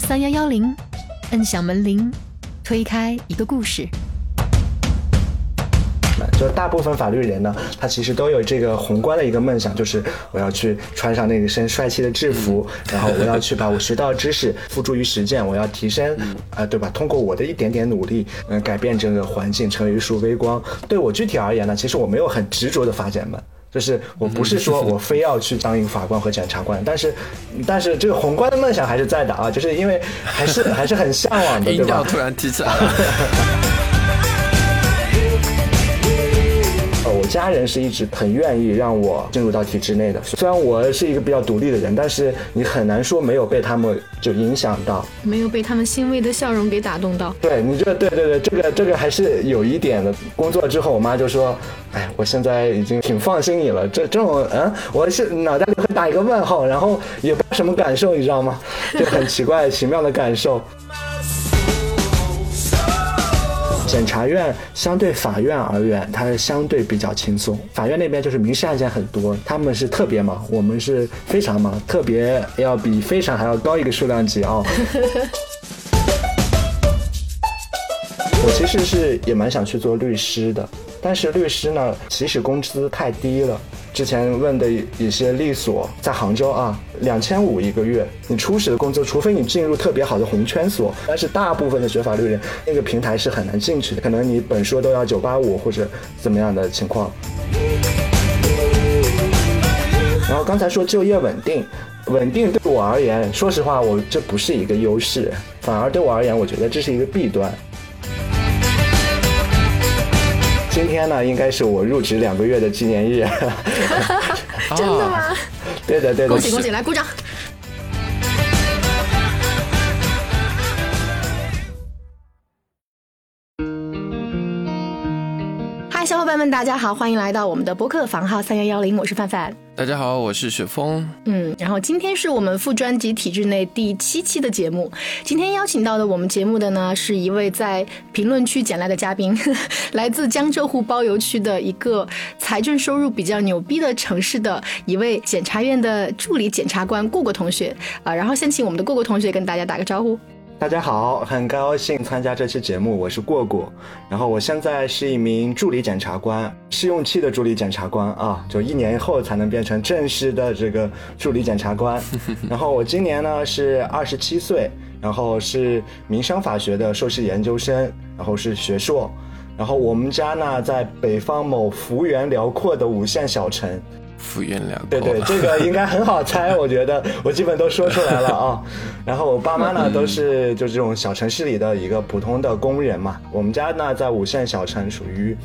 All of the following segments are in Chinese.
三幺幺零，摁响门铃，推开一个故事。就大部分法律人呢，他其实都有这个宏观的一个梦想，就是我要去穿上那一身帅气的制服，然后我要去把我学到的知识付诸于实践，我要提升，啊，对吧？通过我的一点点努力，嗯，改变整个环境，成为一束微光。对我具体而言呢，其实我没有很执着的发展门。就是我不是说我非要去当一个法官和检察官，但是，但是这个宏观的梦想还是在的啊，就是因为还是还是很向往的，对吧？突然提起来了。家人是一直很愿意让我进入到体制内的，虽然我是一个比较独立的人，但是你很难说没有被他们就影响到，没有被他们欣慰的笑容给打动到。对你这个，对对对，这个这个还是有一点的。工作之后，我妈就说：“哎，我现在已经挺放心你了。”这这种，嗯，我是脑袋里会打一个问号，然后也不知道什么感受，你知道吗？就很奇怪、奇妙的感受。检察院相对法院而言，它是相对比较轻松。法院那边就是民事案件很多，他们是特别忙，我们是非常忙，特别要比非常还要高一个数量级哦。我其实是也蛮想去做律师的，但是律师呢，其实工资太低了。之前问的一些律所，在杭州啊，两千五一个月，你初始的工资，除非你进入特别好的红圈所，但是大部分的学法律人，那个平台是很难进去的，可能你本硕都要九八五或者怎么样的情况。然后刚才说就业稳定，稳定对我而言，说实话，我这不是一个优势，反而对我而言，我觉得这是一个弊端。今天呢，应该是我入职两个月的纪念日。真的吗？对的，对的。恭喜恭喜，来鼓掌。嗨，小伙伴们，大家好，欢迎来到我们的播客房号三幺幺零，我是范范。大家好，我是雪峰。嗯，然后今天是我们副专辑体制内第七期的节目。今天邀请到的我们节目的呢，是一位在评论区捡来的嘉宾，来自江浙沪包邮区的一个财政收入比较牛逼的城市的一位检察院的助理检察官过过同学啊。然后先请我们的过过同学跟大家打个招呼。大家好，很高兴参加这期节目，我是过过，然后我现在是一名助理检察官，试用期的助理检察官啊，就一年后才能变成正式的这个助理检察官。然后我今年呢是二十七岁，然后是民商法学的硕士研究生，然后是学硕，然后我们家呢在北方某幅员辽阔的五线小城。幅员辽阔，对对，这个应该很好猜，我觉得 我基本都说出来了啊。然后我爸妈呢都是就这种小城市里的一个普通的工人嘛，我们家呢在五线小城，属于。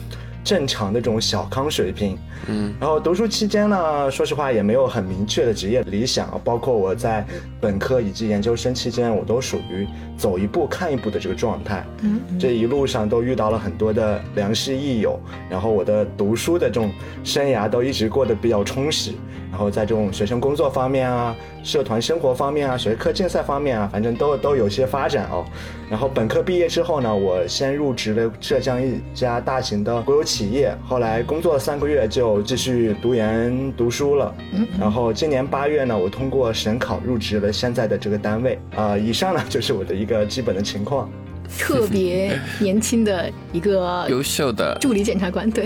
正常的这种小康水平，嗯，然后读书期间呢，说实话也没有很明确的职业理想，包括我在本科以及研究生期间，我都属于走一步看一步的这个状态，嗯，这一路上都遇到了很多的良师益友，然后我的读书的这种生涯都一直过得比较充实，然后在这种学生工作方面啊，社团生活方面啊，学科竞赛方面啊，反正都都有些发展哦。然后本科毕业之后呢，我先入职了浙江一家大型的国有企业，后来工作了三个月就继续读研读书了。嗯，然后今年八月呢，我通过省考入职了现在的这个单位。啊，以上呢就是我的一个基本的情况。特别年轻的一个 优秀的助理检察官，对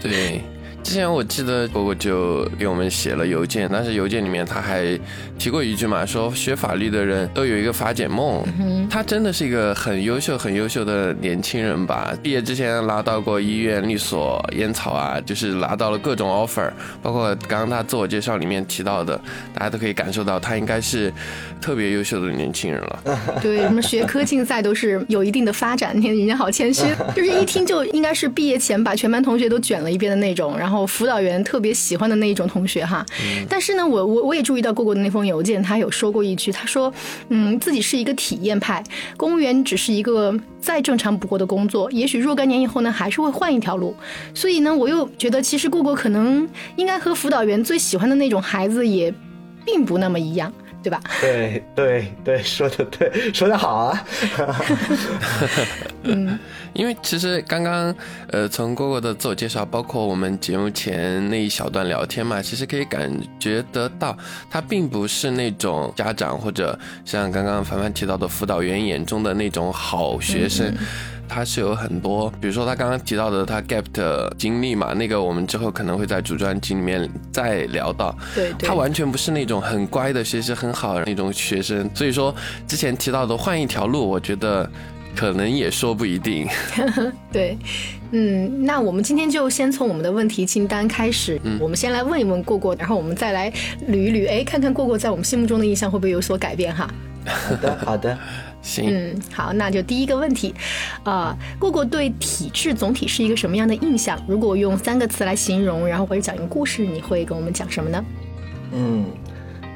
对。之前我记得伯伯就给我们写了邮件，但是邮件里面他还提过一句嘛，说学法律的人都有一个法检梦。他真的是一个很优秀、很优秀的年轻人吧？毕业之前拿到过医院、律所、烟草啊，就是拿到了各种 offer。包括刚刚他自我介绍里面提到的，大家都可以感受到他应该是特别优秀的年轻人了。对，什么学科竞赛都是有一定的发展。你看人家好谦虚，就是一听就应该是毕业前把全班同学都卷了一遍的那种，然后。辅导员特别喜欢的那一种同学哈，但是呢，我我我也注意到过过的那封邮件，他有说过一句，他说，嗯，自己是一个体验派，公务员只是一个再正常不过的工作，也许若干年以后呢，还是会换一条路。所以呢，我又觉得其实过过可能应该和辅导员最喜欢的那种孩子也并不那么一样。对吧？对对对，说的对，说的好啊。嗯，因为其实刚刚呃，从蝈蝈的自我介绍，包括我们节目前那一小段聊天嘛，其实可以感觉得到，他并不是那种家长或者像刚刚凡凡提到的辅导员眼中的那种好学生。他是有很多，比如说他刚刚提到的他 gap 的经历嘛，那个我们之后可能会在主专辑里面再聊到。对，他完全不是那种很乖的学习很好的那种学生，所以说之前提到的换一条路，我觉得可能也说不一定。对，嗯，那我们今天就先从我们的问题清单开始，我们先来问一问过过，然后我们再来捋一捋，哎，看看过过在我们心目中的印象会不会有所改变哈。好的，好的。行，嗯，好，那就第一个问题，啊，过过对体制总体是一个什么样的印象？如果用三个词来形容，然后或者讲一个故事，你会跟我们讲什么呢？嗯。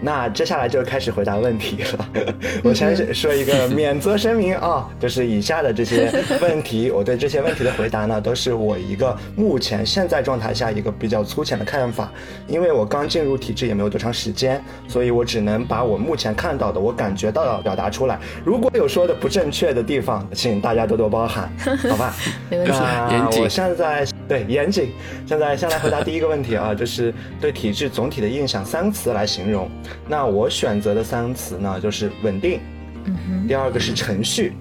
那接下来就开始回答问题了。我先说一个免责声明啊，就是以下的这些问题，我对这些问题的回答呢，都是我一个目前现在状态下一个比较粗浅的看法。因为我刚进入体制也没有多长时间，所以我只能把我目前看到的、我感觉到的表达出来。如果有说的不正确的地方，请大家多多包涵，好吧？没问题。那我现在对严谨，现在先来回答第一个问题啊，就是对体制总体的印象，三个词来形容。那我选择的三个词呢，就是稳定，第二个是程序，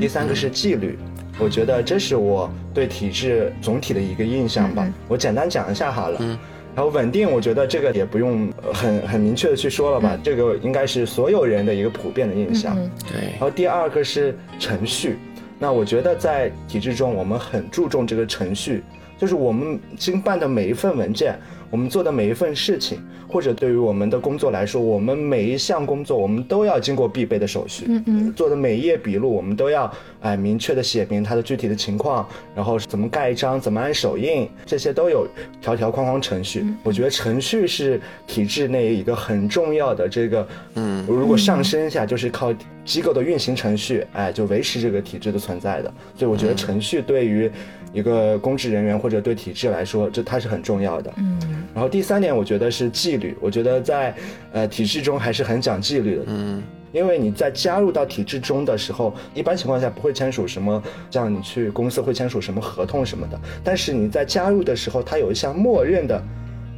第三个是纪律。我觉得这是我对体制总体的一个印象吧。我简单讲一下好了。然后稳定，我觉得这个也不用很很明确的去说了吧，这个应该是所有人的一个普遍的印象。对。然后第二个是程序，那我觉得在体制中，我们很注重这个程序，就是我们经办的每一份文件。我们做的每一份事情，或者对于我们的工作来说，我们每一项工作，我们都要经过必备的手续。嗯嗯。做的每一页笔录，我们都要哎明确的写明它的具体的情况，然后怎么盖章，怎么按手印，这些都有条条框框程序。我觉得程序是体制内一个很重要的这个，嗯，如果上升一下，就是靠机构的运行程序，哎，就维持这个体制的存在的。所以我觉得程序对于。一个公职人员或者对体制来说，这它是很重要的。嗯，然后第三点，我觉得是纪律。我觉得在呃体制中还是很讲纪律的。嗯，因为你在加入到体制中的时候，一般情况下不会签署什么，像你去公司会签署什么合同什么的。但是你在加入的时候，它有一项默认的，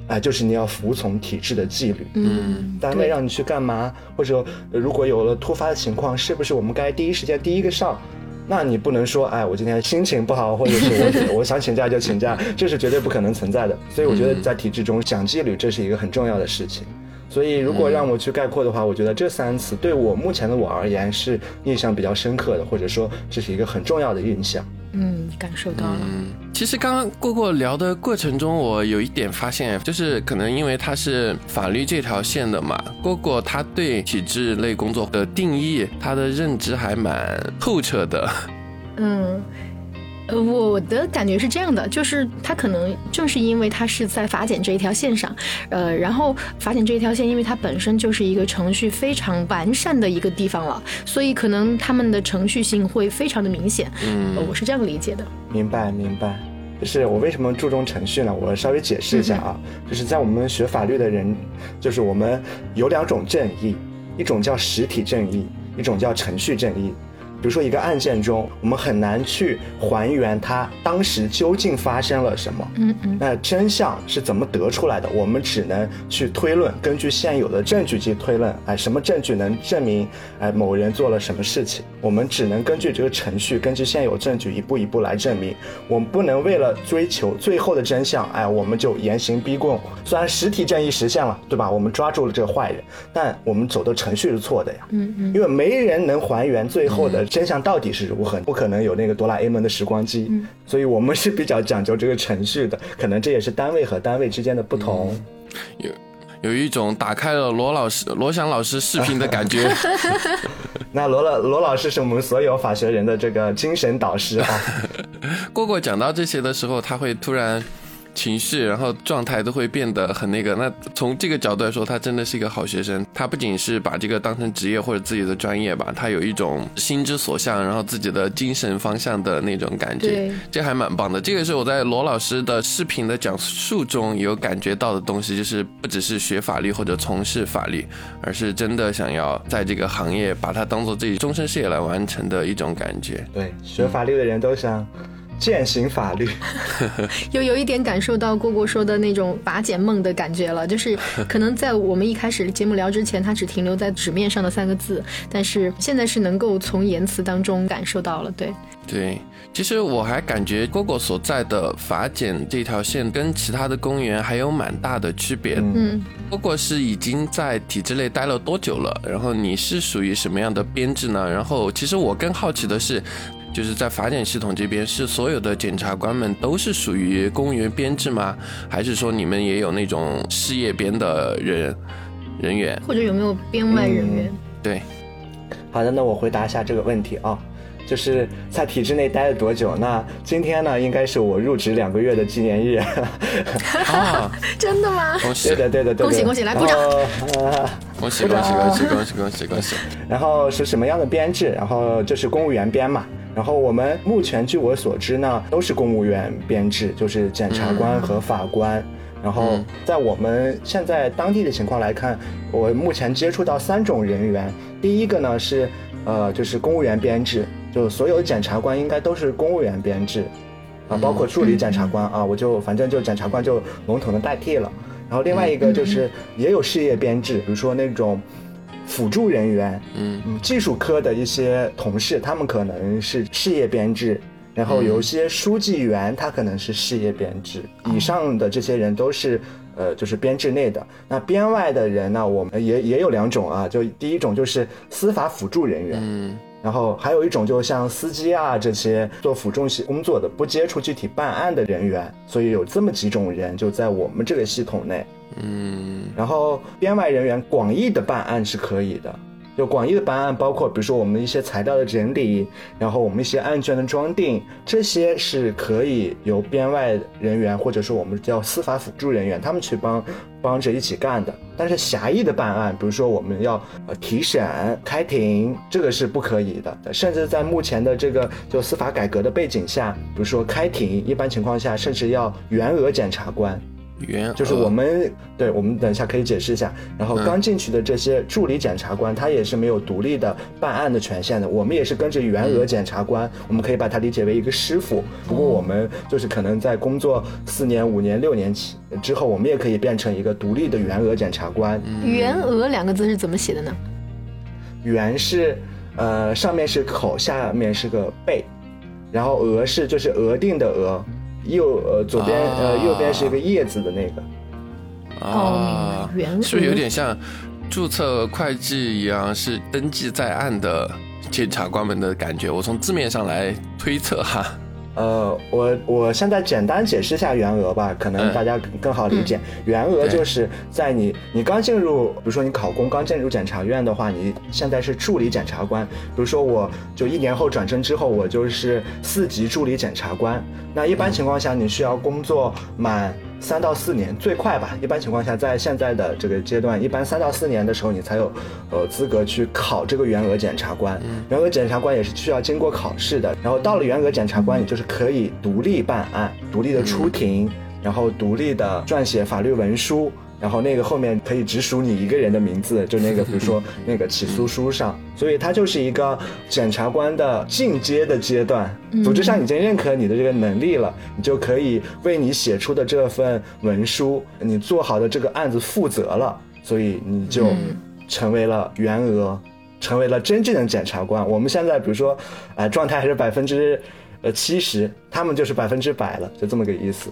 哎，就是你要服从体制的纪律。嗯，单位让你去干嘛，或者如果有了突发的情况，是不是我们该第一时间第一个上？那你不能说，哎，我今天心情不好，或者是我我想请假就请假，这是绝对不可能存在的。所以我觉得在体制中讲纪律，这是一个很重要的事情。所以如果让我去概括的话，我觉得这三次对我目前的我而言是印象比较深刻的，或者说这是一个很重要的印象。嗯，感受到了。嗯，其实刚刚过过聊的过程中，我有一点发现，就是可能因为他是法律这条线的嘛，过过他对体制类工作的定义，他的认知还蛮透彻的。嗯。呃，我的感觉是这样的，就是他可能正是因为他是在法检这一条线上，呃，然后法检这一条线，因为它本身就是一个程序非常完善的一个地方了，所以可能他们的程序性会非常的明显。嗯，我是这样理解的。明白，明白。就是我为什么注重程序呢？我稍微解释一下啊，就是在我们学法律的人，就是我们有两种正义，一种叫实体正义，一种叫程序正义。比如说一个案件中，我们很难去还原它当时究竟发生了什么，嗯嗯，那真相是怎么得出来的？我们只能去推论，根据现有的证据去推论，哎，什么证据能证明，哎，某人做了什么事情？我们只能根据这个程序，根据现有证据一步一步来证明。我们不能为了追求最后的真相，哎，我们就严刑逼供。虽然实体正义实现了，对吧？我们抓住了这个坏人，但我们走的程序是错的呀，嗯嗯，因为没人能还原最后的。真相到底是如何？不可能有那个哆啦 A 梦的时光机，所以我们是比较讲究这个程序的。可能这也是单位和单位之间的不同。有有一种打开了罗老师、罗翔老师视频的感觉。那罗老罗老师是我们所有法学人的这个精神导师啊。过过讲到这些的时候，他会突然。情绪，然后状态都会变得很那个。那从这个角度来说，他真的是一个好学生。他不仅是把这个当成职业或者自己的专业吧，他有一种心之所向，然后自己的精神方向的那种感觉，这还蛮棒的。这个是我在罗老师的视频的讲述中有感觉到的东西，就是不只是学法律或者从事法律，而是真的想要在这个行业把它当做自己终身事业来完成的一种感觉。对，学法律的人都想践行法律。又有一点感受到蝈蝈说的那种法检梦的感觉了，就是 可能在我们一开始节目聊之前，它只停留在纸面上的三个字，但是现在是能够从言辞当中感受到了，对，对，其实我还感觉蝈蝈所在的法检这条线跟其他的公务员还有蛮大的区别。嗯，蝈蝈是已经在体制内待了多久了？然后你是属于什么样的编制呢？然后其实我更好奇的是，就是在法检系统这边，是所有的检察官们都是属于公务员编制吗？还是说你们也有那种事业编的人人员？或者有没有编外人员？对，好的，那我回答一下这个问题啊，就是在体制内待了多久？那今天呢，应该是我入职两个月的纪念日。啊，真的吗？恭喜对！的，对的，对的。恭喜恭喜来鼓掌恭喜恭喜恭喜恭喜恭喜恭喜！然后是什么样的编制？然后就是公务员编嘛。然后我们目前据我所知呢，都是公务员编制，就是检察官和法官。然后在我们现在当地的情况来看，我目前接触到三种人员。第一个呢是，呃，就是公务员编制，就所有检察官应该都是公务员编制，啊，包括助理检察官啊，我就反正就检察官就笼统的代替了。然后另外一个就是也有事业编制，比如说那种辅助人员，嗯嗯，技术科的一些同事，他们可能是事业编制，然后有一些书记员，他可能是事业编制。以上的这些人都是呃，就是编制内的。那编外的人呢，我们也也有两种啊，就第一种就是司法辅助人员，嗯然后还有一种就像司机啊这些做辅助系工作的，不接触具体办案的人员，所以有这么几种人就在我们这个系统内。嗯然后编外人员广义的办案是可以的，就广义的办案包括比如说我们的一些材料的整理，然后我们一些案卷的装订，这些是可以由编外人员或者说我们叫司法辅助人员他们去帮帮着一起干的。但是狭义的办案，比如说我们要呃提审、开庭，这个是不可以的。甚至在目前的这个就司法改革的背景下，比如说开庭，一般情况下甚至要员额检察官。原就是我们，对我们等一下可以解释一下。然后刚进去的这些助理检察官，他也是没有独立的办案的权限的。我们也是跟着员额检察官，我们可以把它理解为一个师傅。不过我们就是可能在工作四年、五年、六年起之后，我们也可以变成一个独立的员额检察官。员额两个字是怎么写的呢？员是呃上面是口，下面是个贝，然后额是就是额定的额，右呃左边呃啊右边是一个叶子的那个。哦是不是有点像注册会计一样，是登记在案的检察官们的感觉？我从字面上来推测哈。呃，我我现在简单解释一下员额吧，可能大家更好理解。员额就是在你你刚进入，比如说你考公刚进入检察院的话，你现在是助理检察官。比如说我就一年后转正之后，我就是四级助理检察官。那一般情况下，你需要工作满三到四年，最快吧。一般情况下，在现在的这个阶段，一般三到四年的时候，你才有呃资格去考这个员额检察官。员额检察官也是需要经过考试的。然后到了员额检察官，你就是可以独立办案、独立的出庭，然后独立的撰写法律文书。然后那个后面可以只署你一个人的名字，就那个比如说 那个起诉书上，所以它就是一个检察官的进阶的阶段。组织上已经认可你的这个能力了，你就可以为你写出的这份文书，你做好的这个案子负责了，所以你就成为了员额，成为了真正的检察官。我们现在比如说，呃，状态还是百分之呃七十，他们就是百分之百了，就这么个意思，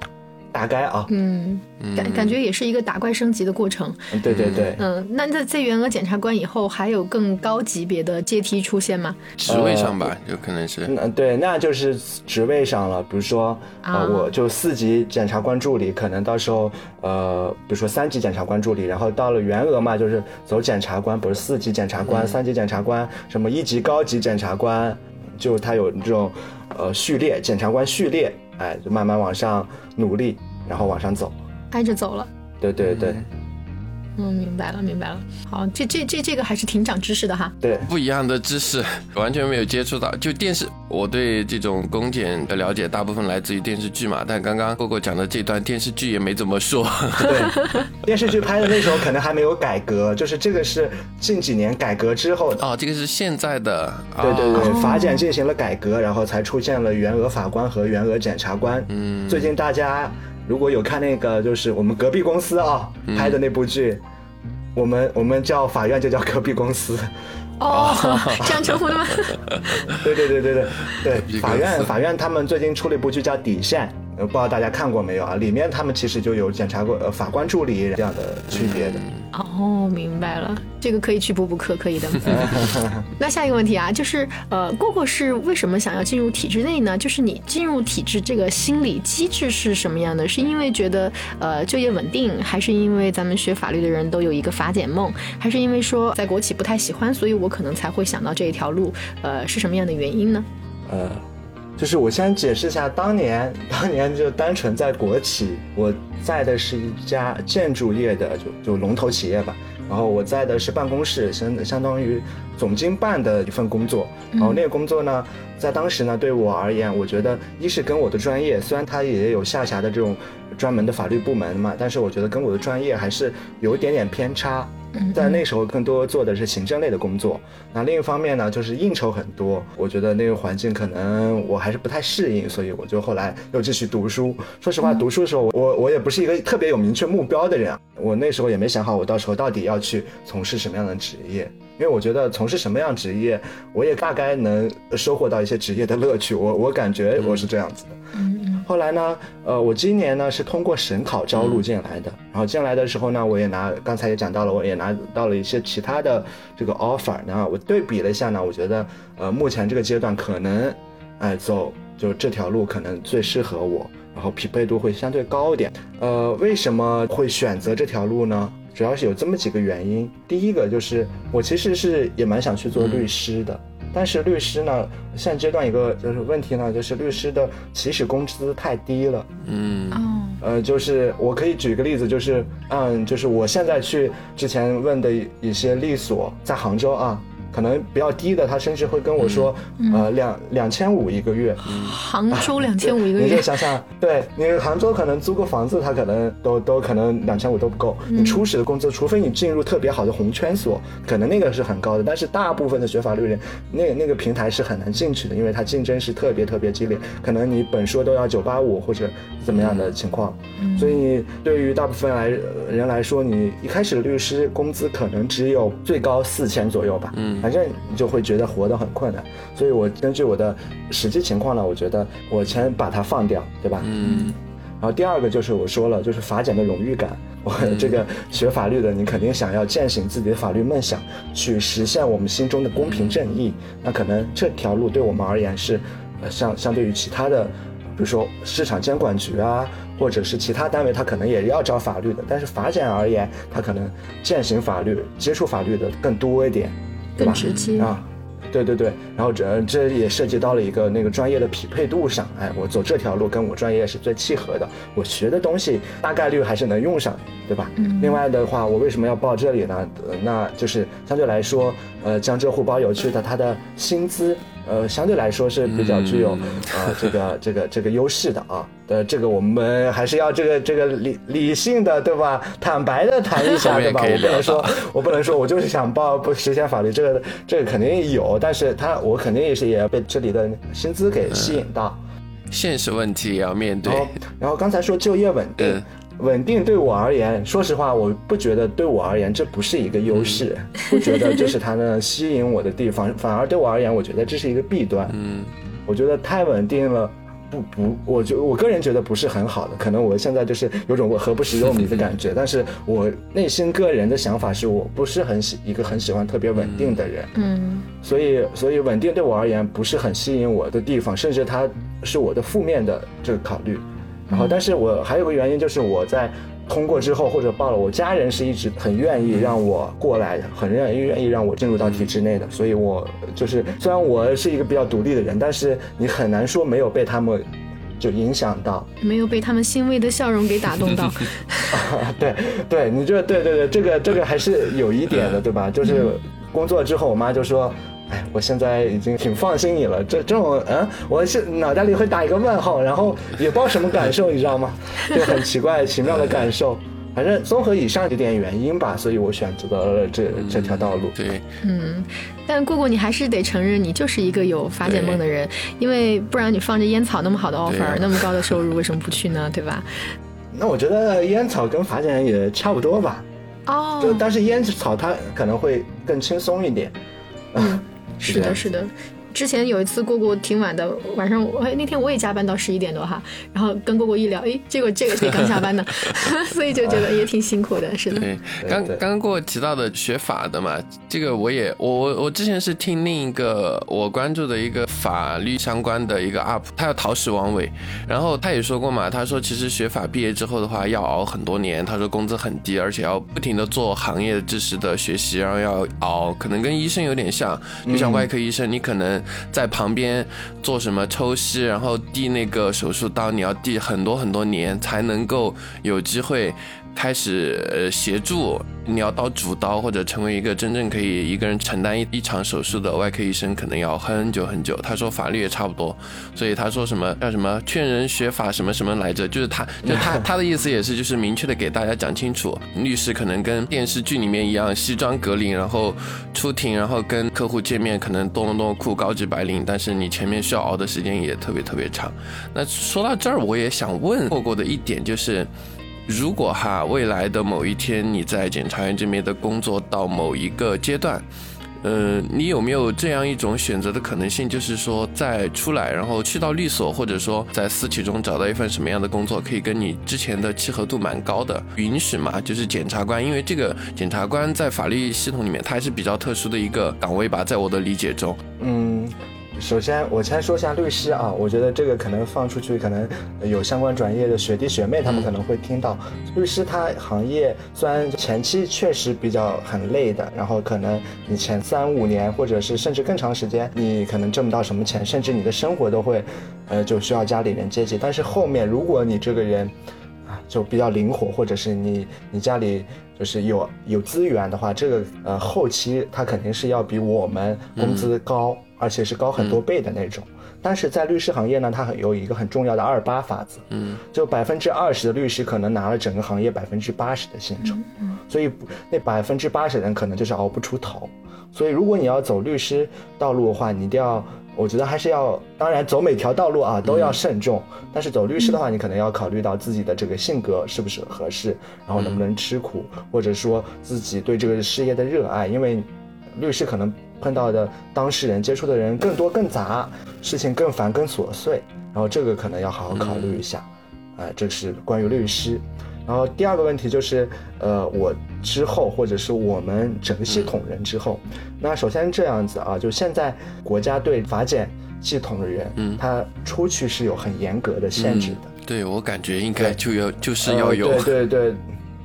大概啊，嗯，感感觉也是一个打怪升级的过程。嗯对对对。嗯，那在在员额检察官以后，还有更高级别的阶梯出现吗？职位上吧，有可能是。嗯，对，那就是职位上了。比如说，呃，啊我就四级检察官助理，可能到时候，呃，比如说三级检察官助理，然后到了员额嘛，就是走检察官，不是四级检察官、三级检察官，什么一级高级检察官，就他有这种，呃，序列，检察官序列，哎，就慢慢往上努力。然后往上走。挨着走了。对对对嗯，明白了，明白了。好，这这这这个还是挺长知识的哈。对，不一样的知识，完全没有接触到。就电视，我对这种公检的了解大部分来自于电视剧嘛。但刚刚哥哥讲的这段电视剧也没怎么说。对，电视剧拍的那时候可能还没有改革，就是这个是近几年改革之后。哦，这个是现在的。对对对，法检进行了改革，然后才出现了员额法官和员额检察官。嗯，最近大家。如果有看那个，就是我们隔壁公司啊拍的那部剧，我们我们叫法院就叫隔壁公司，哦，这样称呼的吗？对对对对对对，法院法院他们最近出了一部剧叫《底线》。不知道大家看过没有啊？里面他们其实就有检察官、呃法官助理这样的区别的。哦，明白了，这个可以去补补课，可以的。那下一个问题啊，就是呃，过过是为什么想要进入体制内呢？就是你进入体制这个心理机制是什么样的？是因为觉得呃就业稳定，还是因为咱们学法律的人都有一个法检梦，还是因为说在国企不太喜欢，所以我可能才会想到这一条路？呃，是什么样的原因呢？呃。就是我先解释一下，当年 当年就单纯在国企，我在的是一家建筑业的就就龙头企业吧，然后我在的是办公室，相相当于总经办的一份工作，然后那个工作呢，在当时呢对我而言，我觉得一是跟我的专业，虽然它也有下辖的这种专门的法律部门嘛，但是我觉得跟我的专业还是有一点点偏差。在那时候更多做的是行政类的工作，那另一方面呢，就是应酬很多，我觉得那个环境可能我还是不太适应，所以我就后来又继续读书。说实话，读书的时候，我我也不是一个特别有明确目标的人，我那时候也没想好我到时候到底要去从事什么样的职业，因为我觉得从事什么样职业，我也大概能收获到一些职业的乐趣，我我感觉我是这样子的。后来呢，呃，我今年呢是通过省考招录进来的，然后进来的时候呢，我也拿刚才也讲到了，我也拿到了一些其他的这个 offer，然后我对比了一下呢，我觉得，呃，目前这个阶段可能，哎，走就这条路可能最适合我，然后匹配度会相对高一点。呃，为什么会选择这条路呢？主要是有这么几个原因，第一个就是我其实是也蛮想去做律师的。但是律师呢，现阶段一个就是问题呢，就是律师的起始工资太低了。嗯，呃，就是我可以举个例子，就是嗯，就是我现在去之前问的一些律所，在杭州啊。可能比较低的，他甚至会跟我说，呃，两两千五一个月。杭州两千五一个月，你就想想，对你杭州可能租个房子，他可能都都可能两千五都不够。你初始的工资，除非你进入特别好的红圈所，可能那个是很高的。但是大部分的学法律人，那那个平台是很难进去的，因为它竞争是特别特别激烈。可能你本硕都要九八五或者怎么样的情况。所以对于大部分来人来说，你一开始律师工资可能只有最高四千左右吧。嗯。反正你就会觉得活得很困难，所以我根据我的实际情况呢，我觉得我先把它放掉，对吧？嗯。然后第二个就是我说了，就是法检的荣誉感。我这个学法律的，你肯定想要践行自己的法律梦想，去实现我们心中的公平正义。那可能这条路对我们而言是，呃，相相对于其他的，比如说市场监管局啊，或者是其他单位，他可能也要找法律的。但是法检而言，他可能践行法律、接触法律的更多一点。更直接啊，对对对，然后这这也涉及到了一个那个专业的匹配度上，哎，我走这条路跟我专业是最契合的，我学的东西大概率还是能用上，对吧？另外的话，我为什么要报这里呢？那就是相对来说，呃，江浙沪包邮区的它的薪资。呃，相对来说是比较具有呃这个这个这个优势的啊。呃，这个我们还是要这个这个理理性的，对吧？坦白的谈一下，对吧？我不能说，我不能说我就是想报不实现法律，这个这个肯定有，但是他我肯定也是也要被这里的薪资给吸引到。现实问题也要面对。然后刚才说就业稳定。稳定对我而言，说实话，我不觉得对我而言这不是一个优势，不觉得这是它能吸引我的地方，反而对我而言，我觉得这是一个弊端。嗯，我觉得太稳定了，不不，我就我个人觉得不是很好的。可能我现在就是有种我何不食肉糜的感觉，但是我内心个人的想法是我不是很喜一个很喜欢特别稳定的人。嗯，所以所以稳定对我而言不是很吸引我的地方，甚至它是我的负面的这个考虑。然后，但是我还有个原因，就是我在通过之后或者报了，我家人是一直很愿意让我过来的，很愿意愿意让我进入到体制内的。所以，我就是虽然我是一个比较独立的人，但是你很难说没有被他们就影响到，没有被他们欣慰的笑容给打动到。对对，你这对对对，这个这个还是有一点的，对吧？就是工作之后，我妈就说。哎，我现在已经挺放心你了。这这种，嗯，我是脑袋里会打一个问号，然后也不知道什么感受，你知道吗？就很奇怪、奇妙的感受。反正综合以上几点原因吧，所以我选择了这这条道路。对，嗯，但过过你还是得承认，你就是一个有法检梦的人，因为不然你放着烟草那么好的 offer，那么高的 收入，为什么不去呢？对吧？那我觉得烟草跟法检也差不多吧。哦。就但是烟草它可能会更轻松一点。嗯。是的，是的。之前有一次姑姑挺晚的，晚上我那天我也加班到十一点多哈，然后跟姑姑一聊，哎，结果这个才刚下班呢，所以就觉得也挺辛苦的，是的。对，刚刚刚过提到的学法的嘛，这个我也我我我之前是听另一个我关注的一个法律相关的一个 UP，他叫陶石王伟，然后他也说过嘛，他说其实学法毕业之后的话要熬很多年，他说工资很低，而且要不停的做行业知识的学习，然后要熬，可能跟医生有点像，就像外科医生，你可能。在旁边做什么抽吸，然后递那个手术刀，你要递很多很多年才能够有机会。开始呃协助你要到主刀或者成为一个真正可以一个人承担一一场手术的外科医生，可能要很久很久。他说法律也差不多，所以他说什么叫什么劝人学法什么什么来着？就是他 就他他的意思也是就是明确的给大家讲清楚，律师可能跟电视剧里面一样西装革领，然后出庭，然后跟客户见面可能多么多么酷高级白领，但是你前面需要熬的时间也特别特别长。那说到这儿，我也想问过过的一点就是。如果哈未来的某一天你在检察院这边的工作到某一个阶段，呃，你有没有这样一种选择的可能性？就是说再出来，然后去到律所，或者说在私企中找到一份什么样的工作，可以跟你之前的契合度蛮高的，允许嘛？就是检察官，因为这个检察官在法律系统里面，他还是比较特殊的一个岗位吧，在我的理解中，嗯。首先，我先说一下律师啊，我觉得这个可能放出去，可能有相关专业的学弟学妹他们可能会听到。律师他行业虽然前期确实比较很累的，然后可能你前三五年或者是甚至更长时间，你可能挣不到什么钱，甚至你的生活都会，呃，就需要家里人接济。但是后面如果你这个人啊就比较灵活，或者是你你家里就是有有资源的话，这个呃后期他肯定是要比我们工资高。而且是高很多倍的那种，但是在律师行业呢，它有一个很重要的二八法则，嗯，就百分之二十的律师可能拿了整个行业百分之八十的薪酬，嗯，所以那百分之八十的人可能就是熬不出头，所以如果你要走律师道路的话，你一定要，我觉得还是要，当然走每条道路啊都要慎重，但是走律师的话，你可能要考虑到自己的这个性格是不是合适，然后能不能吃苦，或者说自己对这个事业的热爱，因为律师可能。碰到的当事人、接触的人更多、更杂，事情更烦、更琐碎，然后这个可能要好好考虑一下。啊，这是关于律师。然后第二个问题就是，呃，我之后或者是我们整个系统人之后，那首先这样子啊，就现在国家对法检系统的人，嗯，他出去是有很严格的限制的。对我感觉应该就要就是要有。对对对。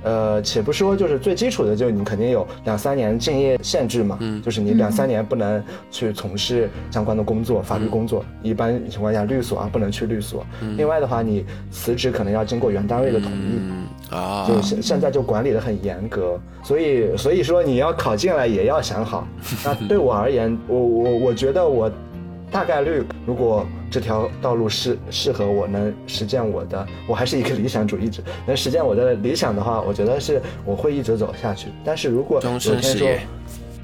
呃，且不说，就是最基础的，就是你肯定有两三年敬业限制嘛，嗯，就是你两三年不能去从事相关的工作，法律工作，一般情况下律所啊不能去律所。另外的话，你辞职可能要经过原单位的同意啊，就现现在就管理的很严格，所以所以说你要考进来也要想好。那对我而言，我我我觉得我。大概率，如果这条道路适适合我，能实践我的，我还是一个理想主义者，能实践我的理想的话，我觉得是我会一直走下去。但是如果有天说，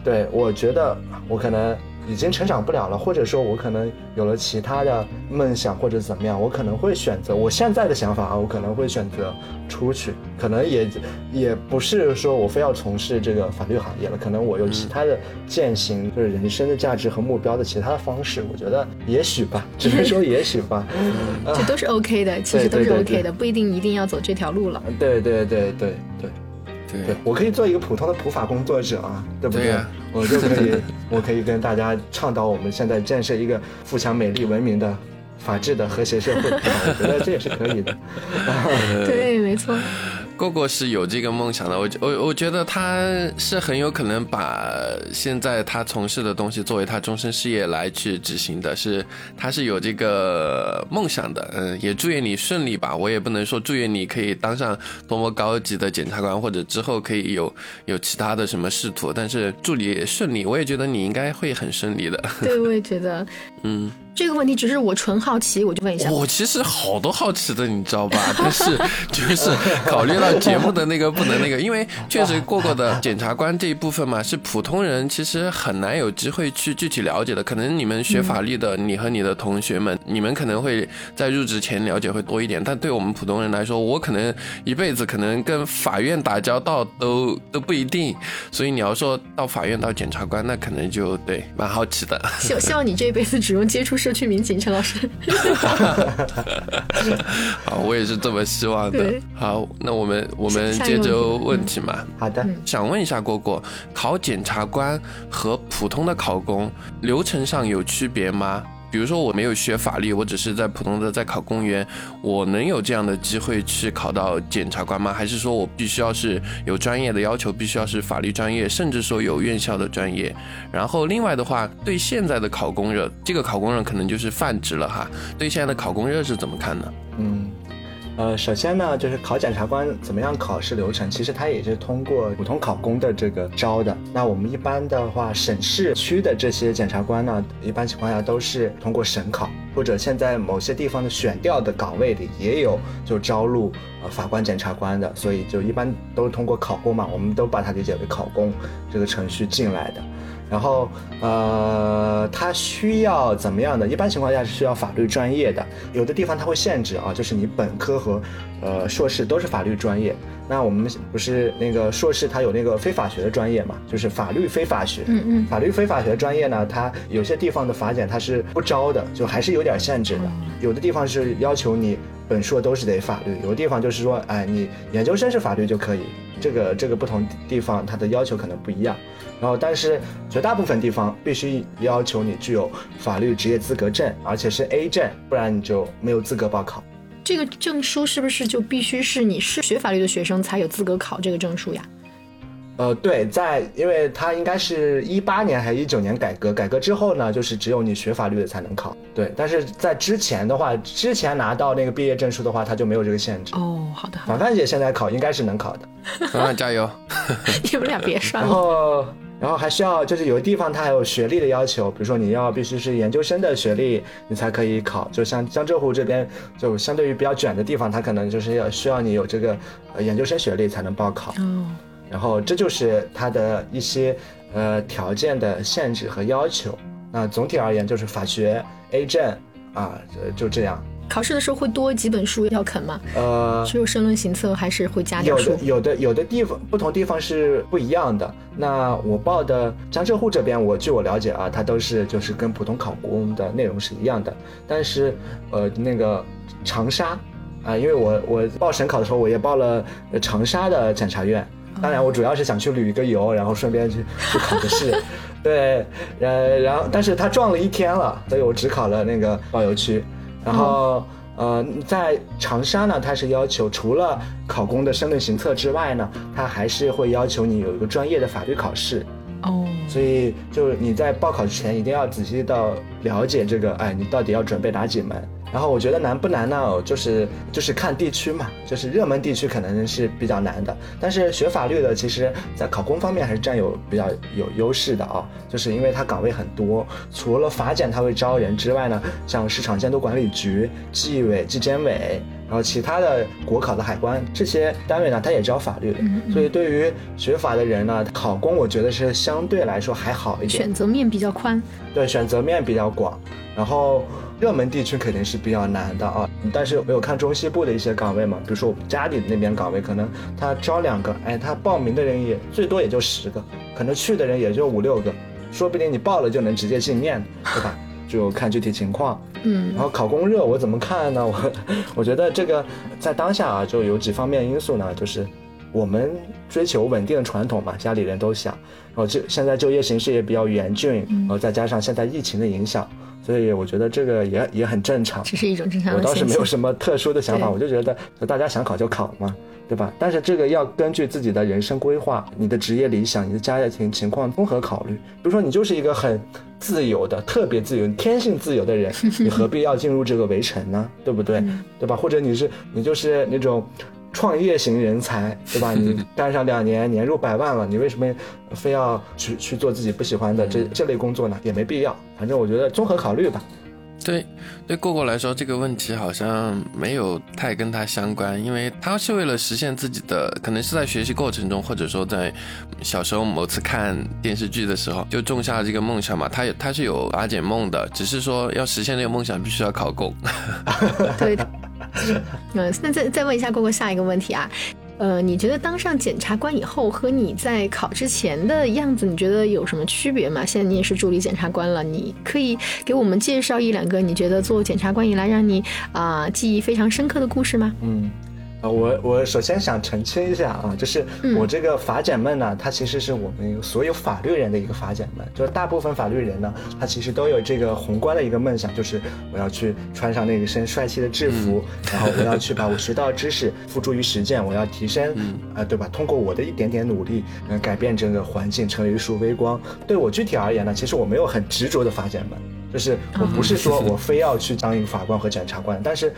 对我觉得我可能。已经成长不了了，或者说，我可能有了其他的梦想，或者怎么样，我可能会选择我现在的想法啊，我可能会选择出去，可能也也不是说我非要从事这个法律行业了，可能我有其他的践行就是人生的价值和目标的其他的方式，我觉得也许吧，只是说也许吧，这都是 OK 的，其实都是 OK 的，不一定一定要走这条路了。对对对对对。对，我可以做一个普通的普法工作者啊，对不对？我就可以，我可以跟大家倡导我们现在建设一个富强、美丽、文明的、法治的和谐社会，我觉得这也是可以的。对，没错。蝈蝈是有这个梦想的，我我我觉得他是很有可能把现在他从事的东西作为他终身事业来去执行的，是他是有这个梦想的。嗯，也祝愿你顺利吧。我也不能说祝愿你可以当上多么高级的检察官，或者之后可以有有其他的什么仕途，但是祝你顺利。我也觉得你应该会很顺利的。对，我也觉得，嗯。这个问题只是我纯好奇，我就问一下。我其实好多好奇的，你知道吧？但是就是考虑到节目的那个不能那个，因为确实过过的检察官这一部分嘛，是普通人其实很难有机会去具体了解的。可能你们学法律的，你和你的同学们，你们可能会在入职前了解会多一点。但对我们普通人来说，我可能一辈子可能跟法院打交道都都不一定。所以你要说到法院到检察官，那可能就对蛮好奇的。希希望你这一辈子只用接触。社区民警陈老师，好，我也是这么希望的。好，那我们我们接着问题嘛。好的，想问一下果果，考检察官和普通的考公流程上有区别吗？比如说我没有学法律，我只是在普通的在考公务员，我能有这样的机会去考到检察官吗？还是说我必须要是有专业的要求，必须要是法律专业，甚至说有院校的专业？然后另外的话，对现在的考公热，这个考公热可能就是泛指了哈。对现在的考公热是怎么看呢？嗯。呃，首先呢，就是考检察官怎么样考试流程，其实它也是通过普通考公的这个招的。那我们一般的话，省市区的这些检察官呢，一般情况下都是通过省考，或者现在某些地方的选调的岗位里也有就招录呃法官、检察官的，所以就一般都是通过考公嘛，我们都把它理解为考公这个程序进来的。然后，呃，他需要怎么样的？一般情况下是需要法律专业的，有的地方他会限制啊，就是你本科和，呃，硕士都是法律专业。那我们不是那个硕士，他有那个非法学的专业嘛，就是法律非法学。嗯嗯。法律非法学专业呢，它有些地方的法检它是不招的，就还是有点限制的。有的地方是要求你本硕都是得法律，有的地方就是说，哎，你研究生是法律就可以。这个这个不同地方它的要求可能不一样。然后，但是绝大部分地方必须要求你具有法律职业资格证，而且是 A 证，不然你就没有资格报考。这个证书是不是就必须是你是学法律的学生才有资格考这个证书呀？呃，对，在因为它应该是一八年还是一九年改革，改革之后呢，就是只有你学法律的才能考。对，但是在之前的话，之前拿到那个毕业证书的话，它就没有这个限制。哦，好的。凡凡姐现在考应该是能考的。凡凡加油！你们俩别刷了。然后。然后还需要，就是有的地方它还有学历的要求，比如说你要必须是研究生的学历，你才可以考。就像江浙沪这边，就相对于比较卷的地方，它可能就是要需要你有这个呃研究生学历才能报考。哦。然后这就是它的一些呃条件的限制和要求。那总体而言就是法学 A 证啊，就这样。考试的时候会多几本书要啃吗？呃，只有申论行测还是会加点书？有的有的有的地方不同地方是不一样的。那我报的江浙沪这边，我据我了解啊，它都是就是跟普通考公的内容是一样的。但是呃那个长沙啊，因为我我报省考的时候，我也报了长沙的检察院。当然我主要是想去旅一个游，然后顺便去去考个试。对，呃然后但是他撞了一天了，所以我只考了那个保邮区。然后，呃，在长沙呢，它是要求除了考公的申论行测之外呢，它还是会要求你有一个专业的法律考试。哦，所以就是你在报考之前一定要仔细到了解这个，哎，你到底要准备哪几门？然后我觉得难不难呢？就是就是看地区嘛，就是热门地区可能是比较难的。但是学法律的，其实在考公方面还是占有比较有优势的啊，就是因为它岗位很多，除了法检它会招人之外呢，像市场监督管理局、纪委、纪检委，然后其他的国考的海关这些单位呢，它也招法律的。所以对于学法的人呢，考公我觉得是相对来说还好一点，选择面比较宽。对，选择面比较广，然后。热门地区肯定是比较难的啊，但是没有看中西部的一些岗位嘛，比如说我们家里那边岗位，可能他招两个，哎，他报名的人也最多也就十个，可能去的人也就五六个，说不定你报了就能直接进面，对吧？就看具体情况。嗯，然后考公热我怎么看呢？我 我觉得这个在当下啊，就有几方面因素呢，就是我们追求稳定的传统嘛，家里人都想，然后就现在就业形势也比较严峻，然后再加上现在疫情的影响。所以我觉得这个也也很正常，这是一种正常。我倒是没有什么特殊的想法，我就觉得大家想考就考嘛。对吧？但是这个要根据自己的人生规划、你的职业理想、你的家庭情况综合考虑。比如说你就是一个很自由的、特别自由、天性自由的人，你何必要进入这个围城呢？对不对？对吧？或者你是你就是那种创业型人才，对吧？你干上两年，年入百万了，你为什么非要去去做自己不喜欢的这这类工作呢？也没必要。反正我觉得综合考虑吧。对，对过过来说，这个问题好像没有太跟他相关，因为他是为了实现自己的，可能是在学习过程中，或者说在小时候某次看电视剧的时候，就种下了这个梦想嘛。他有他是有法检梦的，只是说要实现这个梦想，必须要考公。对，嗯，那再再问一下过过下一个问题啊。呃，你觉得当上检察官以后和你在考之前的样子，你觉得有什么区别吗？现在你也是助理检察官了，你可以给我们介绍一两个你觉得做检察官以来让你啊记忆非常深刻的故事吗？嗯。啊，我我首先想澄清一下啊，就是我这个法检梦呢，它其实是我们所有法律人的一个法检梦，就是大部分法律人呢，他其实都有这个宏观的一个梦想，就是我要去穿上那一身帅气的制服，然后我要去把我学到的知识付诸于实践，我要提升，啊，对吧？通过我的一点点努力，嗯，改变整个环境，成为一束微光。对我具体而言呢，其实我没有很执着的法检梦，就是我不是说我非要去当一个法官和检察官，但是。